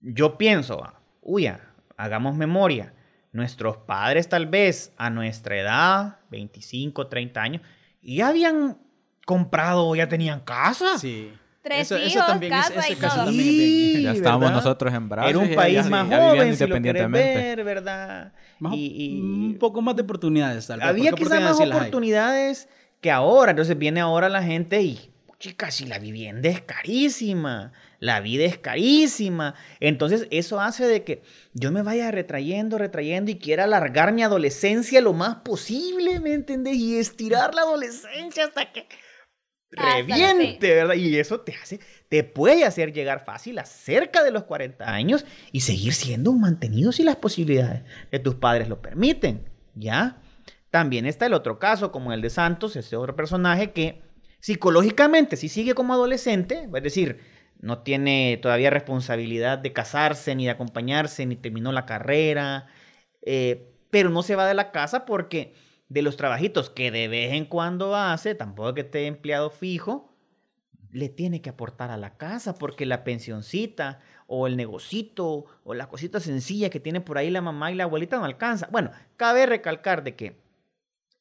yo pienso, uy, hagamos memoria. Nuestros padres tal vez a nuestra edad, 25, 30 años, ya habían comprado o ya tenían casa. Sí. Tres Eso- eso hijos, también es- casa ese y caso todo. también bien- Ya estábamos ¿verdad? nosotros en brazos. Era un ya- país ya- más ya joven, si lo querés independientemente. ver, ¿verdad? Más- Y- y- un poco más de oportunidades, tal vez. había quizás más oportunidades sí las hay. oportunidades que ahora. Entonces viene ahora la gente y, chicas, si la vivienda es carísima, la vida es carísima. Entonces eso hace de que yo me vaya retrayendo, retrayendo y quiera alargar mi adolescencia lo más posible, ¿me entendés? Y estirar la adolescencia hasta que Reviente, ¿verdad? Y eso te hace, te puede hacer llegar fácil a cerca de los 40 años y seguir siendo un mantenido si las posibilidades de tus padres lo permiten, ¿ya? También está el otro caso, como el de Santos, ese otro personaje que psicológicamente si sigue como adolescente, es decir, no tiene todavía responsabilidad de casarse, ni de acompañarse, ni terminó la carrera, eh, pero no se va de la casa porque de los trabajitos que de vez en cuando hace, tampoco que esté empleado fijo, le tiene que aportar a la casa porque la pensioncita o el negocito o la cosita sencilla que tiene por ahí la mamá y la abuelita no alcanza. Bueno, cabe recalcar de que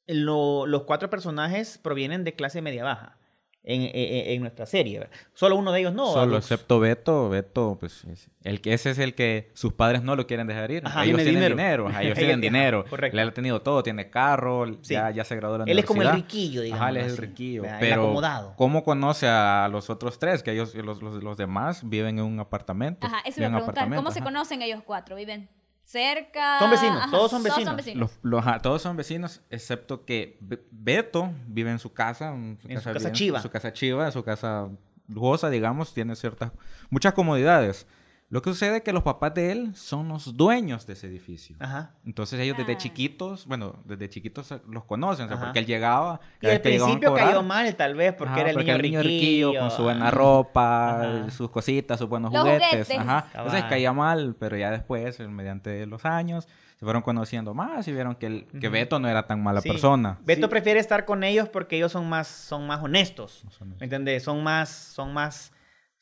lo- los cuatro personajes provienen de clase media baja en, en- en nuestra serie. ¿verdad? Solo uno de ellos no. Solo, excepto Beto, Beto, pues, es- el que ese es el que sus padres no lo quieren dejar ir. Ajá, ellos tiene tienen dinero. dinero, ajá, ellos tienen dinero. correcto. Él ha tenido todo, tiene carro, Sí. ya, ya se graduó de la Él es como el riquillo, digamos. Ajá, él es el riquillo. ¿verdad? El Pero, acomodado. ¿cómo conoce a los otros tres? Que ellos, los, los, los demás viven en un apartamento. Ajá, eso viven iba a en preguntar. ¿Cómo se conocen ellos cuatro? ¿Viven cerca? Son vecinos, todos son Todos vecinos. Los, los- ajá, todos son vecinos, excepto que Be- Beto vive en su casa, en su En casa, su casa bien, chiva. en su casa chiva, en su casa lujosa, digamos, tiene ciertas, muchas comodidades. Lo que sucede es que los papás de él son los dueños de ese edificio. Ajá. Entonces ellos desde Ah. chiquitos, bueno, desde chiquitos los conocen, o sea, porque él llegaba, Y al principio cayó cobrar, mal, tal vez, porque Ajá, era el porque niño, riquillo, riquillo, con su ah. buena ropa, Ajá. sus cositas, sus buenos Los juguetes. juguetes. Ajá. Entonces caía mal, pero ya después, eh, mediante los años, se fueron conociendo más y vieron que, el, que. Beto no era tan mala Sí. persona. Beto prefiere estar con ellos porque ellos son más, son más honestos. Son ¿Me entiendes? Son más, son más,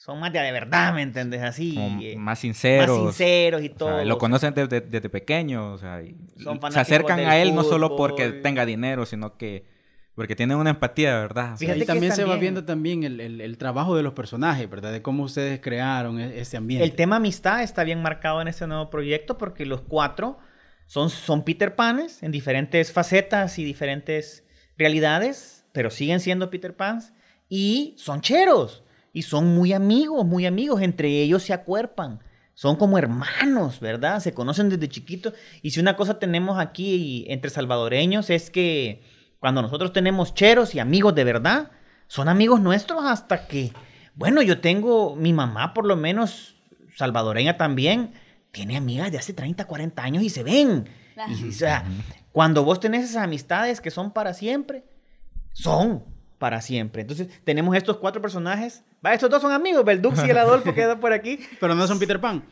son más de, de verdad, ¿me entiendes? Así. eh, más sinceros. Más sinceros y o sea, todo. y lo conocen desde, desde pequeño, o sea, y- Son se acercan a él no solo porque fútbol. tenga dinero, sino que porque tienen una empatía, ¿verdad? O sea, Fíjate Ahí que también se va viendo también el, el- el trabajo de los personajes, ¿verdad? De cómo ustedes crearon e- ese ambiente. El tema amistad está bien marcado en este nuevo proyecto porque los cuatro son, son Peter Panes en diferentes facetas y diferentes realidades, pero siguen siendo Peter Pans y son cheros y son muy amigos, muy amigos, entre ellos se acuerpan. Son como hermanos, ¿verdad? Se conocen desde chiquitos. Y si una cosa tenemos aquí entre salvadoreños es que cuando nosotros tenemos cheros y amigos de verdad, son amigos nuestros hasta que, bueno, yo tengo, mi mamá por lo menos, salvadoreña también, tiene amigas de hace 30, 40 años y se ven. Y, o sea, cuando vos tenés esas amistades que son para siempre, son para siempre. Entonces, tenemos estos cuatro personajes. Va, estos dos son amigos, el Dux y el Adolfo quedan por aquí. Pero no son Peter Pan.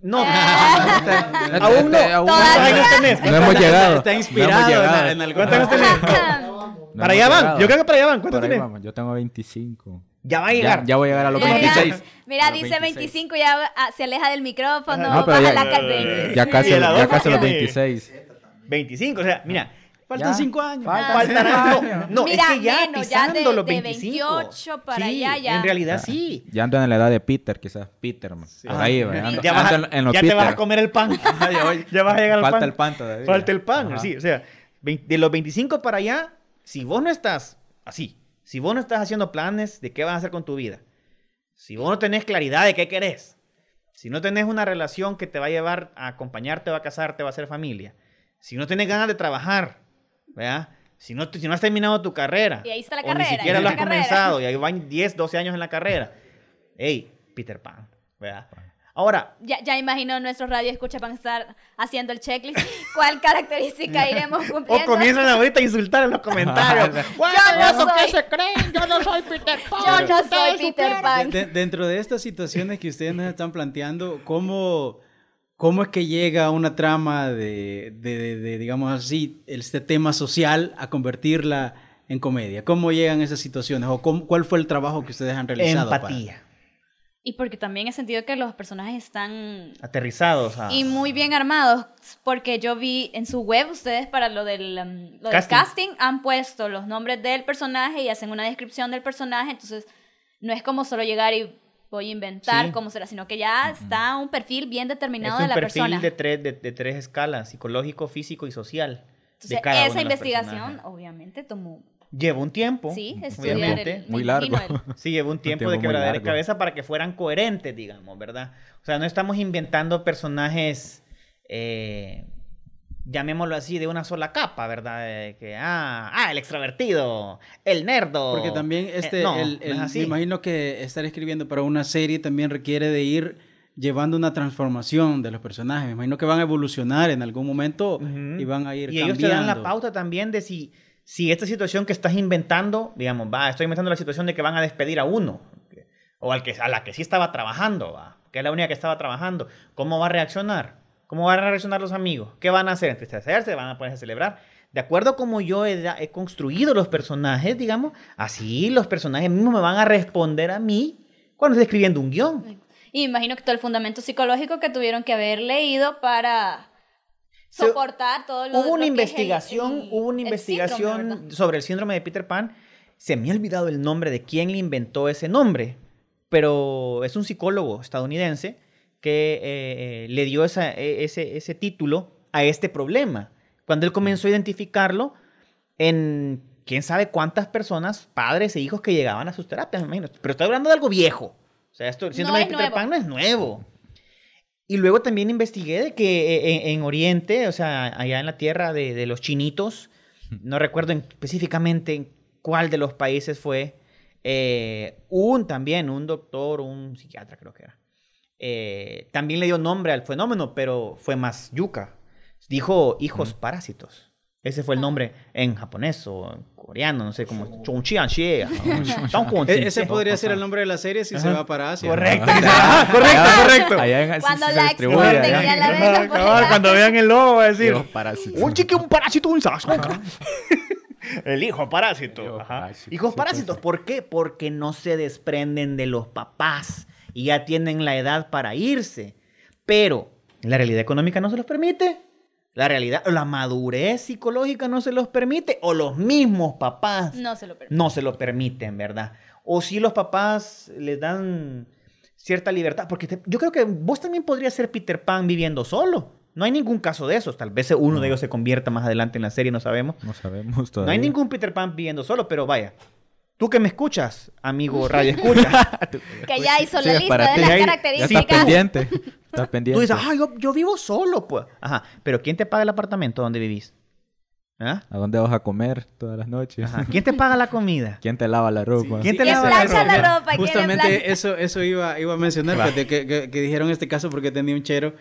No, aún no. Aún no. ¿Cuántos años tenés? No hemos llegado. Está inspirado en, algo. ¿Cuántos años tenés? Para allá van. Yo creo que para allá van. ¿Cuántos tenés? Yo tengo 25. Ya va a llegar. Ya, ya voy a llegar a los Ya, ya. 26. Mira, A los dice 26. 25 ya ah, se aleja del micrófono, No, baja ya- la. Ya casi, ya casi los tiene- 26. 25, o sea, mira. Faltan Ya. cinco años. Faltan años. no, no, Mira, es que ya menos, ya pisando de- los de 25. 28 para Sí, allá, ya. En realidad sí. Ya ando en la edad de Peter, quizás. Peter, man. Por ahí, ¿verdad? Ando, ya vas a- ando en, en los ya te vas a comer el pan. ya, vas a llegar al Falta pan. el pan todavía. Falta el pan, Ajá. sí. O sea, de los 25 para allá, si vos no estás así, si vos no estás haciendo planes de qué vas a hacer con tu vida, si vos no tenés claridad de qué querés, si no tenés una relación que te va a llevar a acompañarte o a casarte o a hacer familia, si no tenés ganas de trabajar, ¿verdad? Si no, si no has terminado tu carrera, Y ahí está la o carrera, ni siquiera lo has carrera. comenzado y ahí van 10, 12 años en la carrera, hey, Peter Pan, ¿verdad? Ahora, Ya, ya imagino nuestros radio escucha van a estar haciendo el checklist. ¿Cuál característica iremos O cumpliendo? comienzan ahorita a insultar en los comentarios. Bueno, Yo no ¿eso qué soy- se creen? Yo no soy Peter Pan. Yo no soy Peter. Pan. De- dentro de estas situaciones que ustedes nos están planteando, ¿cómo, cómo es que llega una trama de, de- de- de, digamos así, este tema social a convertirla en comedia? ¿Cómo llegan esas situaciones? ¿O cómo- cuál fue el trabajo que ustedes han realizado? para- Empatía. Y porque también he sentido que los personajes están Aterrizados. a- y muy bien armados, porque yo vi en su web, ustedes para lo del, um, lo del Casting. casting han puesto los nombres del personaje y hacen una descripción del personaje, entonces no es como solo llegar y voy a inventar Sí. cómo será, sino que ya está un perfil bien determinado es de un la perfil persona. de tres, de, de tres escalas, psicológico, físico y social. Entonces, de cada uno esa de los investigación obviamente tomó, Lleva un tiempo. sí, estudiar el, Muy largo. el- Sí, lleva un tiempo, tiempo de quebradera de cabeza para que fueran coherentes, digamos, ¿verdad? O sea, no estamos inventando personajes, eh, llamémoslo así, de una sola capa, ¿verdad? Eh, que, ah, ah, el extrovertido, el nerdo. Porque también Eh, este, no, el- no es el- así. me imagino que estar escribiendo para una serie también requiere de ir llevando una transformación de los personajes. Me imagino que van a evolucionar en algún momento y van a ir Y ellos te dan la pauta también de si, si esta situación que estás inventando, digamos, va, estoy inventando la situación de que van a despedir a uno, o al que, a la que sí estaba trabajando, va, que es la única que estaba trabajando, ¿cómo va a reaccionar? ¿Cómo van a reaccionar los amigos? ¿Qué van a hacer? ¿Entristecerse? ¿Van a ponerse a celebrar? De acuerdo a cómo yo he, he construido los personajes, digamos, así los personajes mismos me van a responder a mí cuando estoy escribiendo un guion. Y imagino que todo el fundamento psicológico que tuvieron que haber leído para soportar todo lo Hubo lo una que es el- investigación, el- hubo una el investigación síndrome, sobre el síndrome de Peter Pan. Se me ha olvidado el nombre de quién le inventó ese nombre, pero es un psicólogo estadounidense que eh, eh, le dio esa- e- ese, ese título a este problema. Cuando él comenzó a identificarlo en quién sabe cuántas personas, padres e hijos que llegaban a sus terapias, me imagino. Pero estoy hablando de algo viejo. O sea, esto, el No síndrome de es Peter nuevo. Pan no es nuevo. Y luego también investigué de que eh, en, en Oriente, o sea, allá en la tierra de, de los chinitos, no recuerdo en- específicamente en cuál de los países fue, eh, un también, un doctor, un psiquiatra creo que era, eh, también le dio nombre al fenómeno, pero fue más yuca. Dijo hijos parásitos. Ese fue el nombre en japonés o en coreano, no sé, como Chonchian Xie, E- ese podría ser el nombre de la serie si se va para Asia. Correcto, correcto, correcto. allá en- Cuando se la exporten allá. ya la cuando vean el logo va a decir, un chique, un parásito, un sas. El hijo parásito. Hijos parásitos. ¿Por qué? Porque no se desprenden de los papás y ya tienen la edad para irse. Pero la realidad económica no se los permite. La realidad, la madurez psicológica no se los permite. O los mismos papás No se lo permito. no se lo permiten, ¿verdad? O si los papás les dan cierta libertad, porque te- yo creo que vos también podrías ser Peter Pan viviendo solo. No hay ningún caso de esos. Tal vez uno de ellos se convierta más adelante en la serie, no sabemos. No sabemos todavía. No hay ningún Peter Pan viviendo solo, pero vaya. Tú que me escuchas, amigo Radio Escucha, Que ya hizo la Sí, es lista para de ti. las Ya- ya Ya características. está pendiente. Está pendiente. tú dices, ah, yo, yo vivo solo, pues. Ajá, pero ¿quién te paga el apartamento donde vivís? ¿Ah? ¿A dónde vas a comer todas las noches? Ajá. ¿Quién te paga la comida? ¿Quién te lava la ropa? ¿Quién te ¿Quién lava la ropa? ¿Quién le Justamente eso, eso iba, iba a mencionar, que dijeron este caso porque tenía un chero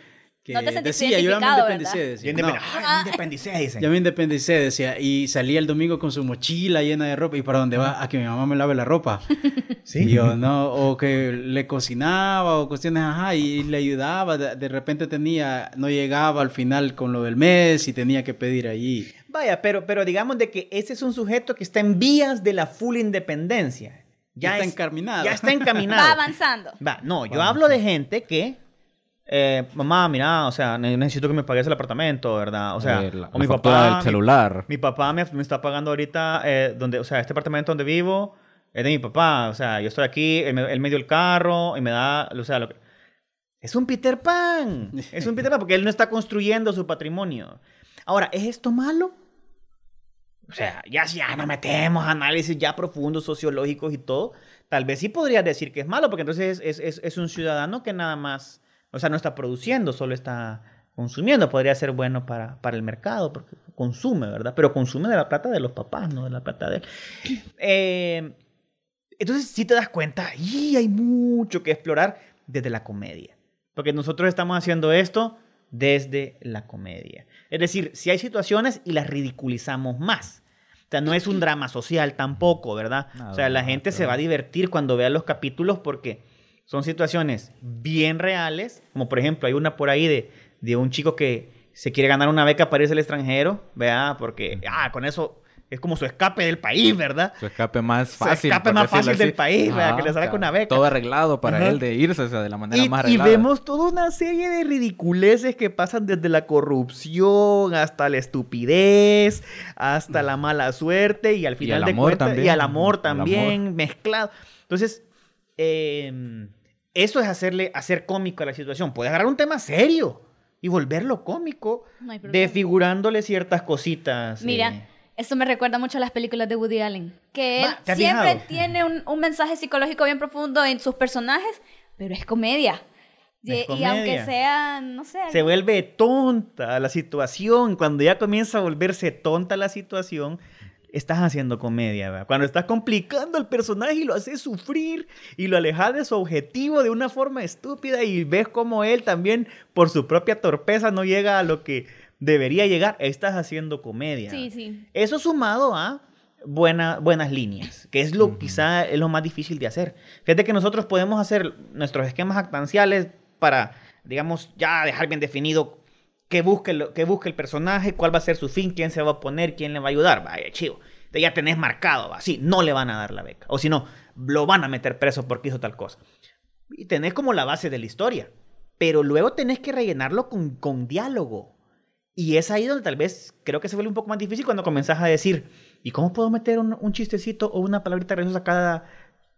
que No te decía, yo ya me independicé, ¿verdad? decía. Yo No, Ay, me independicé, dicen. ya me independicé, decía, y salía el domingo con su mochila llena de ropa, ¿y para dónde va? A que mi mamá me lave la ropa. Sí. Y yo, no, o que le cocinaba, o cuestiones, ajá, y le ayudaba, de, de repente tenía, no llegaba al final con lo del mes y tenía que pedir allí. Vaya, pero, pero digamos de que ese es un sujeto que está en vías de la full independencia. Ya está es- encaminado. Ya está encaminado. Va avanzando. Va, no, yo Va hablo de gente que, eh, mamá, mira, o sea, ne- necesito que me pagues el apartamento, ¿verdad? O sea, Eh, la- o mi papá, mi- celular. Mi, papá me, me está pagando ahorita, eh, donde, o sea, este apartamento donde vivo es de mi papá, o sea, yo estoy aquí, él me, él me dio el carro y me da, o sea, lo que... Es un Peter Pan, es un Peter Pan porque él no está construyendo su patrimonio. Ahora, ¿es esto malo? O sea, ya si ya nos metemos a análisis ya profundos, sociológicos y todo, tal vez sí podrías decir que es malo, porque entonces es, es- es un ciudadano que nada más, o sea, no está produciendo, solo está consumiendo. Podría ser bueno para, para el mercado, porque consume, ¿verdad? Pero consume de la plata de los papás, no de la plata de él. Eh, entonces, si te das cuenta, y hay mucho que explorar desde la comedia. Porque nosotros estamos haciendo esto desde la comedia. Es decir, si hay situaciones y las ridiculizamos más. O sea, no es un drama social tampoco, ¿verdad? No, o sea, la no, gente se va a divertir cuando vea los capítulos porque son situaciones bien reales. Como por ejemplo, hay una por ahí de, de un chico que se quiere ganar una beca para irse al extranjero, ¿verdad? Porque, ah, con eso es como su escape del país, ¿verdad? Su escape más Su fácil. escape por más fácil del país, ¿verdad? Que le salga sea, una beca. Todo arreglado para Ajá. él de irse, o sea, de la manera Y, más y arreglada. vemos toda una serie de ridiculeces que pasan desde la corrupción hasta la estupidez, hasta la mala suerte y al final al de amor cuentas y también. al amor también mezclado. Entonces, eh, eso es hacerle, hacer cómico a la situación. Puedes agarrar un tema serio y volverlo cómico, No desfigurándole ciertas cositas. Mira, eh. esto me recuerda mucho a las películas de Woody Allen. Que él Va, ¿te has siempre tiene un, un mensaje psicológico bien profundo en sus personajes, pero es comedia. Y, Es y aunque comedia. sea, no sé, se vuelve tonta la situación. Cuando ya comienza a volverse tonta la situación, estás haciendo comedia. ¿verdad? Cuando estás complicando al personaje y lo haces sufrir y lo alejas de su objetivo de una forma estúpida y ves como él también por su propia torpeza no llega a lo que debería llegar, estás haciendo comedia. sí, sí. Eso sumado a buena- buenas líneas, que es lo quizá es lo más difícil de hacer. Fíjate que nosotros podemos hacer nuestros esquemas actanciales para, digamos, ya dejar bien definido qué busque, el- qué busque el personaje, cuál va a ser su fin, quién se va a oponer, quién le va a ayudar. Vaya, chivo. Ya tenés marcado, así, no le van a dar la beca. O si no, lo van a meter preso porque hizo tal cosa. Y tenés como la base de la historia. Pero luego tenés que rellenarlo con, con diálogo. Y es ahí donde tal vez creo que se vuelve un poco más difícil cuando comenzás a decir, ¿y cómo puedo meter un, un chistecito o una palabrita graciosa cada,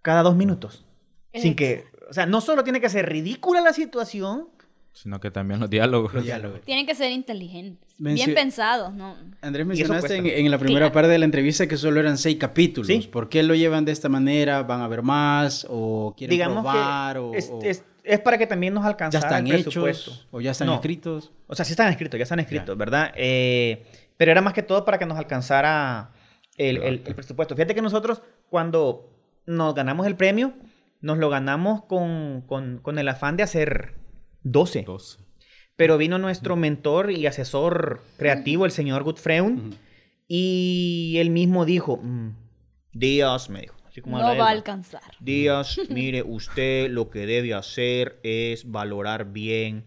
cada dos minutos? Sin que, o sea, no solo tiene que ser ridícula la situación, Sino que también los diálogos. Los diálogos. Tienen que ser inteligentes, Mencio- bien pensados, ¿no? Andrés, mencionaste en, en la primera Claro. parte de la entrevista que solo eran seis capítulos. Sí. ¿Por qué lo llevan de esta manera? ¿Van a ver más? ¿O quieren digamos probar? que o, es, es- es para que también nos ¿Ya alcanzara están el presupuesto. hechos? ¿O ya están No. escritos? O sea, sí están escritos, ya están escritos, ¿verdad? Eh, pero era más que todo para que nos alcanzara el, el- el presupuesto. Fíjate que nosotros cuando nos ganamos el premio, nos lo ganamos con, con- con el afán de hacer 12. Dos. Pero vino nuestro mentor y asesor creativo, el señor Gutfreund, Ujú. y él mismo dijo, "Mm, Díaz, me dijo, así como No va a alcanzar. Díaz, mire, usted lo que debe hacer es valorar bien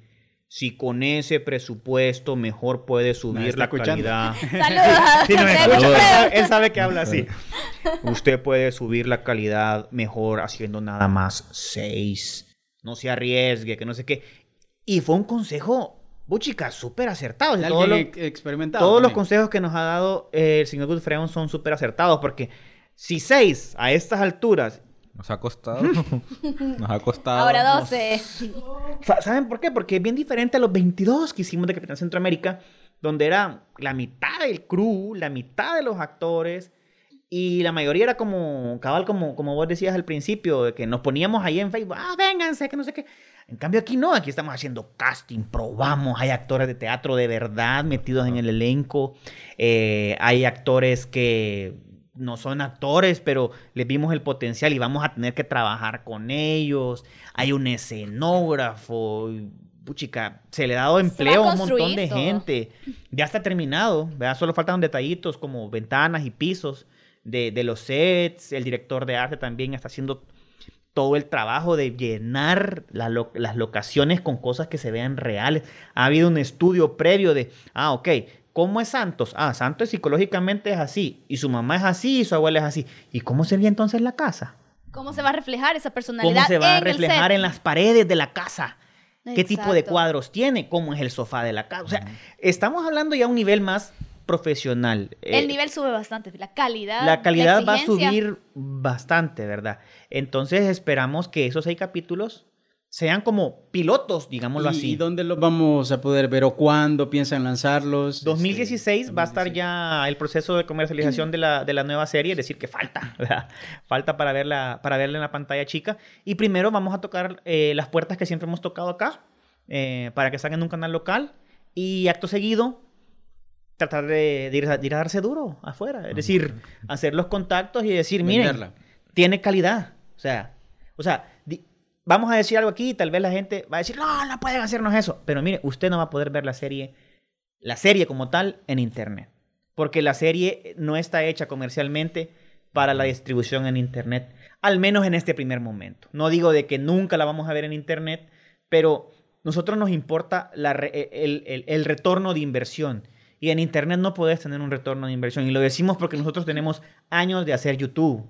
si con ese presupuesto mejor puede subir la escuchando. calidad. No me escucha, sabe- él sabe que habla así. Usted puede subir la calidad mejor haciendo nada más seis. No se arriesgue, que no sé qué. Y fue un consejo, buchica, súper acertado. Experimentado. todos los consejos que nos ha dado eh, el señor Goodfreon son súper acertados porque si seis a estas alturas Nos ha costado. Nos ha costado. Ahora 12. Sa- ¿Saben por qué? Porque es bien diferente a los 22 que hicimos de Capitán Centroamérica, donde era la mitad del crew, la mitad de los actores, y la mayoría era como, cabal, como, como vos decías al principio, de que nos poníamos ahí en Facebook, ah, vénganse, que no sé qué. En cambio aquí no, aquí estamos haciendo casting, probamos, hay actores de teatro de verdad metidos en el elenco, eh, hay actores que no son actores, pero les vimos el potencial y vamos a tener que trabajar con ellos. Hay un escenógrafo. Puchica, se le ha dado empleo a un montón de todo. gente. Ya está terminado, ¿verdad? Solo faltan detallitos como ventanas y pisos de, de los sets. El director de arte también está haciendo todo el trabajo de llenar la lo- las locaciones con cosas que se vean reales. Ha habido un estudio previo de, ah, ok, ¿cómo es Santos? Ah, Santos psicológicamente es así, y su mamá es así, y su abuela es así. ¿Y cómo sería entonces la casa? ¿Cómo se va a reflejar esa personalidad ¿Cómo se va a en reflejar en las paredes de la casa? ¿Qué tipo de cuadros tiene? ¿Cómo es el sofá de la casa? O sea, estamos hablando ya a un nivel más profesional. El Eh, nivel sube bastante, la calidad. la calidad va a subir bastante, ¿verdad? Entonces esperamos que esos seis capítulos sean como pilotos, digámoslo ¿Y, así. ¿Y dónde los vamos a poder ver o cuándo piensan lanzarlos? 2016 Este, va a estar 2016. ya el proceso de comercialización de la, de la nueva serie, es decir, que falta, ¿verdad? Falta para verla, para verla en la pantalla chica. Y primero vamos a tocar eh, las puertas que siempre hemos tocado acá, eh, para que salgan en un canal local. Y acto seguido, tratar de, de ir, a, de ir a darse duro afuera. Es decir, hacer los contactos y decir, miren, Venderla. tiene calidad. O sea, o sea, di- vamos a decir algo aquí y tal vez la gente va a decir, no, no pueden hacernos eso. Pero mire, usted no va a poder ver la serie, la serie como tal, en internet. Porque la serie no está hecha comercialmente para la distribución en internet. Al menos en este primer momento. No digo de que nunca la vamos a ver en internet, pero nosotros nos importa la re- el, el- el retorno de inversión. Y en internet no puedes tener un retorno de inversión. Y lo decimos porque nosotros tenemos años de hacer YouTube.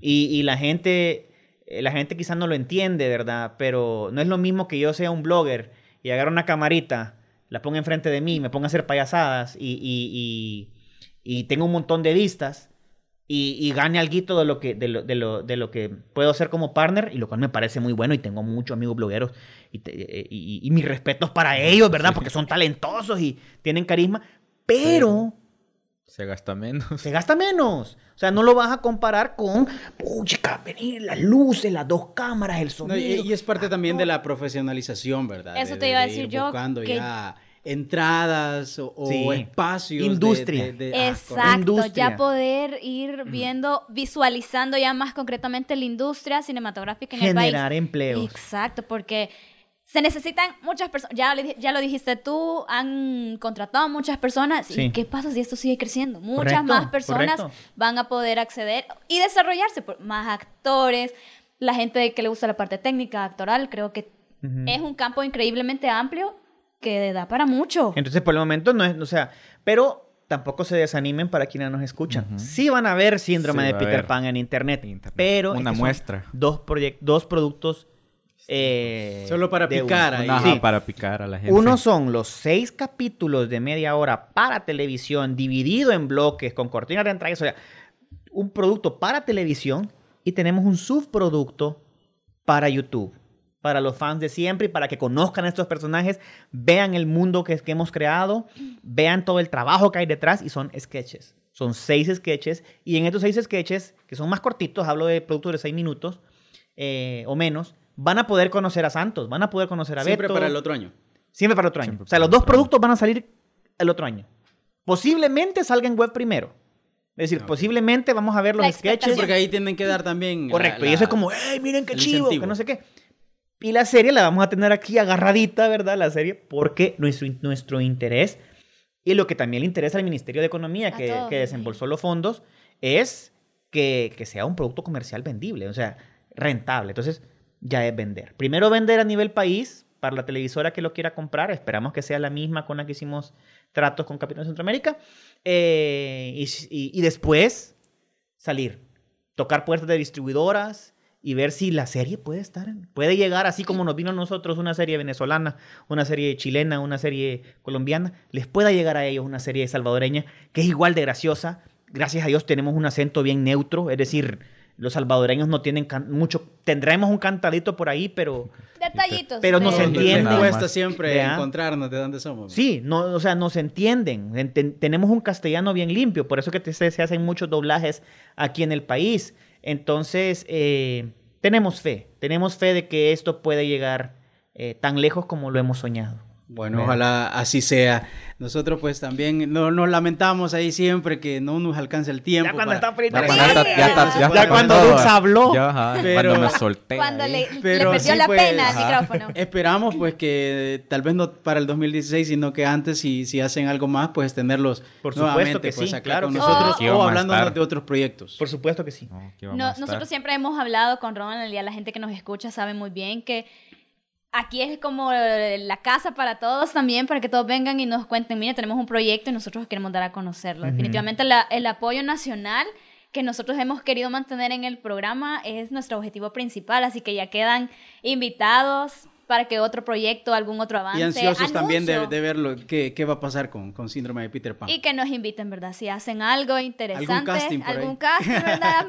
Y, y la gente, eh, la gente quizás no lo entiende, ¿verdad? Pero no es lo mismo que yo sea un blogger y agarre una camarita, la ponga enfrente de mí, me ponga a hacer payasadas y, y, y, tenga un montón de vistas. y, y gane algo de lo, que, de, lo, de, lo, de lo que puedo hacer como partner, y lo cual me parece muy bueno, y tengo muchos amigos blogueros, y, te- eh, y, y- y mis respetos para ellos, ¿verdad? Porque son talentosos y tienen carisma, pero Se gasta menos. se gasta menos. O sea, no lo vas a comparar con, puchica, venir las luces, las dos cámaras, el No, sonido. y, y es parte también de la profesionalización, ¿verdad? Eso De- te de- iba a de decir ir yo, Buscando que- ya entradas o, o Sí. espacios. Industria. de- de- ah, Exacto, Industria. ya poder ir viendo, visualizando ya más concretamente la industria cinematográfica en el país. Generar empleos. Exacto, porque se necesitan muchas personas, ya, ya lo dijiste tú, han contratado muchas personas. Sí. ¿Y qué pasa si esto sigue creciendo? Muchas Correcto, más personas correcto. van a poder acceder y desarrollarse, por más actores, la gente que le gusta la parte técnica, actoral, creo que es un campo increíblemente amplio que da para mucho. Entonces, por el momento no es, o sea, pero tampoco se desanimen para quienes nos escuchan. Sí van a ver síndrome Sí, de Peter. Pan en internet, Internet. pero Una es que son muestra. Dos dos productos eh, Solo para picar uno. ahí. Ajá, Sí. para picar a la gente. Uno son los seis capítulos de media hora para televisión, dividido en bloques, con cortinas de entrada. O sea, un producto para televisión y tenemos un subproducto para YouTube. Para los fans de siempre y para que conozcan a estos personajes, vean el mundo que, que hemos creado, vean todo el trabajo que hay detrás y son sketches. Son seis sketches y en estos seis sketches, que son más cortitos, hablo de productos de seis minutos eh, o menos, van a poder conocer a Santos, van a poder conocer a Siempre Beto. para el otro año. Siempre para el otro año. Siempre o sea, los dos otro año. productos van a salir el otro año. Posiblemente salga en web primero. Es decir, Ok. posiblemente vamos a ver los La sketches. Porque ahí tienen que dar también. la- Correcto. y la- eso es como, ¡hey, miren qué chivo! Que incentivo. no sé qué. Y la serie la vamos a tener aquí agarradita, ¿verdad? La serie, porque nuestro, in- nuestro interés y lo que también le interesa al Ministerio de Economía, A que, que desembolsó los fondos, es que, que sea un producto comercial vendible, o sea, rentable. Entonces, ya es vender. Primero vender a nivel país para la televisora que lo quiera comprar. Esperamos que sea la misma con la que hicimos tratos con Capitán Centroamérica. Eh, y, y- después salir, tocar puertas de distribuidoras y ver si la serie puede estar, puede llegar así como nos vino a nosotros una serie venezolana, una serie chilena, una serie colombiana, les pueda llegar a ellos una serie salvadoreña que es igual de graciosa. Gracias a Dios tenemos un acento bien neutro, es decir, los salvadoreños no tienen mucho, tendremos un cantadito por ahí, pero Detallitos. Pero de- Nos entiende. Nada cuesta siempre encontrarnos de dónde somos. Sí, no, o sea, nos entienden. Enten- tenemos un castellano bien limpio, por eso que te- se hacen muchos doblajes aquí en el país. Entonces, eh, tenemos fe, tenemos fe de que esto puede llegar eh, tan lejos como lo hemos soñado. Bueno, Vea. ojalá así sea. Nosotros pues también no, nos lamentamos ahí siempre que no nos alcanza el tiempo. Ya cuando para- está frito. para Ya ya, cuando. Dux habló. Ya, ajá, Pero- cuando me solté. Cuando le, Pero le perdió sí, la pues, pena ajá. micrófono. Esperamos pues que tal vez no para el 2016, sino que antes si, si hacen algo más, pues tenerlos Por supuesto nuevamente que pues, sí, claro con que nosotros o hablándonos de otros proyectos. Por supuesto que sí. No, nosotros siempre hemos hablado con Ronald y a la gente que nos escucha sabe muy bien que aquí es como la casa para todos también, para que todos vengan y nos cuenten, mire, tenemos un proyecto y nosotros queremos dar a conocerlo. Definitivamente la- el apoyo nacional que nosotros hemos querido mantener en el programa es nuestro objetivo principal, así que ya quedan invitados para que otro proyecto, algún otro avance, Y ansiosos también de, de ver lo, qué, qué va a pasar con, con síndrome de Peter Pan. y que nos inviten, ¿verdad? Si hacen algo interesante, casting por algún ahí. casting, ¿verdad?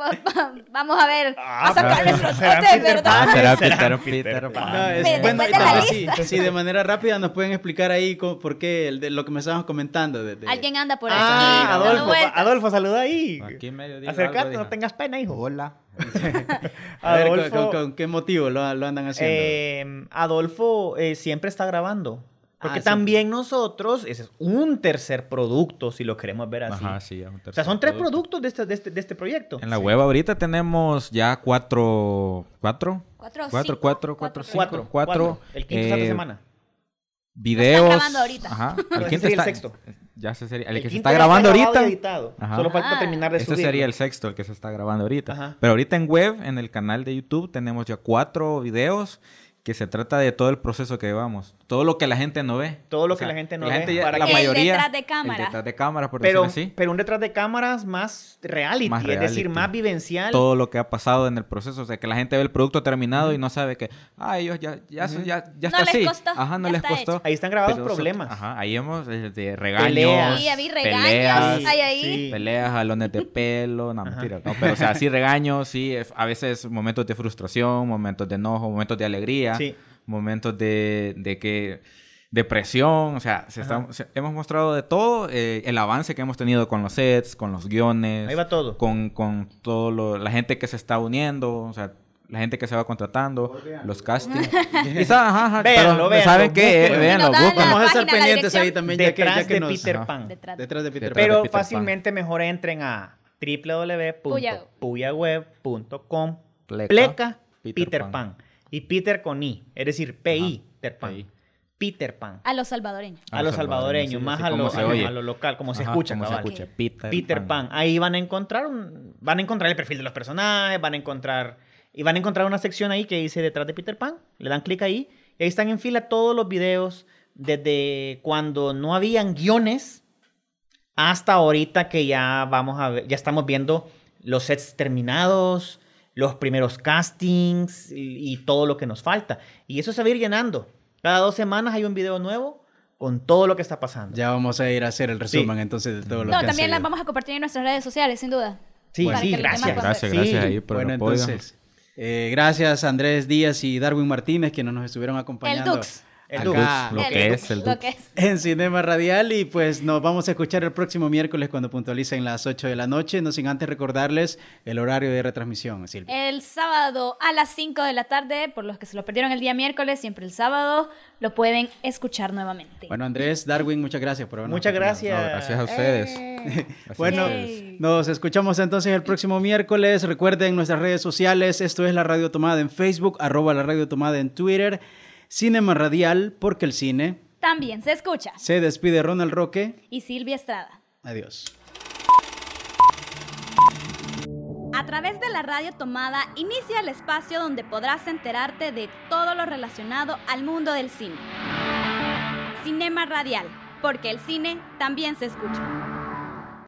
Va- va- Vamos a ver, Ah, a sacar pero- nuestros será dotes, Peter ¿verdad? Pan. Será Peter, Peter Peter Pan. No, es- bueno, tal vez sí, sí, de manera rápida nos pueden explicar ahí cómo- por qué el de lo que me estabas comentando. de- de- Alguien anda por ahí. Ah, Adolfo. Adolfo, saluda ahí. Aquí en medio algo, no tengas pena, hijo. Hola. A ver, ¿con- Adolfo- con, con qué motivo lo, lo andan haciendo? Eh, Adolfo eh, siempre está grabando. Porque Ah, sí. también nosotros, ese es un tercer producto, si lo queremos ver así. Ajá, sí, un o sea, tercer son tres producto. productos de este, de este, de este proyecto. En la web ahorita tenemos ya cuatro, cuatro, ¿Cuatro cuatro, cinco? cuatro, cuatro, cinco, Cuatro, cuatro, El quinto es esta eh, semana. Videos. grabando ahorita. Ajá. El ese quinto sería el está, sexto. Ya se sería, el, que se está grabando ahorita. editado. Ajá. Solo falta Ah. terminar de Este subirlo. sería el sexto, el que se está grabando ahorita. Ajá. Pero ahorita en web, en el canal de YouTube, tenemos ya cuatro videos que se trata de todo el proceso que llevamos, todo lo que la gente no ve. Todo lo O que la gente no la ve, gente ya- para la que- El mayoría detrás de el cámara. detrás de cámara, por Pero, decirlo así. pero un detrás de cámaras más reality, Más es decir, reality. más vivencial. todo lo que ha pasado en el proceso, o sea, que la gente ve el producto terminado y no sabe que, ah, ellos ya, ya, ya, ya No está les así. costó, Ajá, no ya les costó. hecho. Ahí están grabados Pero problemas. Ajá, ahí hemos eh, de regaños, Peleas. Sí, había regaños, peleas, hay ahí. Sí. peleas, jalones de pelo, no, Ajá. mentira, no, pero o sea, sí regaños, sí, a veces momentos de frustración, momentos de enojo, momentos de alegría, Sí. momentos de, de que depresión, o sea, se está- se- hemos mostrado de todo, eh, el avance que hemos tenido con los sets, con los guiones, Ahí va todo. con, con todo lo, la gente que se está uniendo, o sea, la gente que se va contratando, los castings. Quizá, ajá, ajá, Véanlo, pero véanlo, ¿saben qué? búsquenlo. Véanlo, búsquenlo. Vamos a estar pendientes ahí también, ya que, Detrás ya que de nos... Peter Ajá. Pan. Detrás. Detrás de Peter Detrás Pan. Pero Peter Pan. fácilmente mejor entren a www.puyaweb.com Pleca, pleca Peter Peter, Pan. Pan. Y Peter con I, es decir, PI, Peter Pan. PI. Peter Pan. A los salvadoreños. A los salvadoreños, sí, más a lo, a lo- oye. a lo local, como se escucha. como se escucha. Peter, Peter Pan. Ahí van a encontrar un, van a encontrar el perfil de los personajes, van a encontrar y van a encontrar una sección ahí que dice detrás de Peter Pan. Le dan clic ahí y ahí están en fila todos los videos desde cuando no habían guiones hasta ahorita que ya vamos a ver, ya estamos viendo los sets terminados, los primeros castings y, y todo lo que nos falta. Y eso se va a ir llenando. Cada dos semanas hay un video nuevo con todo lo que está pasando. Ya vamos a ir a hacer el resumen entonces de todo lo No, que han también las vamos a compartir en nuestras redes sociales, sin duda. Sí, sí, gracias. Gracias, Sí. gracias ahí por Bueno, el apoyo. entonces, eh, gracias Andrés Díaz y Darwin Martínez que nos estuvieron El acompañando. Dux. El acá lo El que Dux, es el Lo que es. en Cinema Radial y pues nos vamos a escuchar el próximo miércoles cuando puntualicen las 8 de la noche, no sin antes recordarles el horario de retransmisión, Silvia. El sábado a las 5 de la tarde, por los que se lo perdieron el día miércoles, siempre el sábado, lo pueden escuchar nuevamente. Bueno, Andrés, Darwin, muchas gracias por habernos Muchas gracias. No, gracias a ustedes. Eh. Gracias Bueno, a ustedes. Yay. nos escuchamos entonces el próximo miércoles. Recuerden nuestras redes sociales. Esto es la Radio Tomada en Facebook, arroba la Radio Tomada en Twitter. Cinema Radial, porque el cine. También se escucha. Se despide Ronald Roque. Y Silvia Estrada. Adiós. A través de la radio tomada inicia el espacio donde podrás enterarte de todo lo relacionado al mundo del cine. Cinema Radial, porque el cine también se escucha.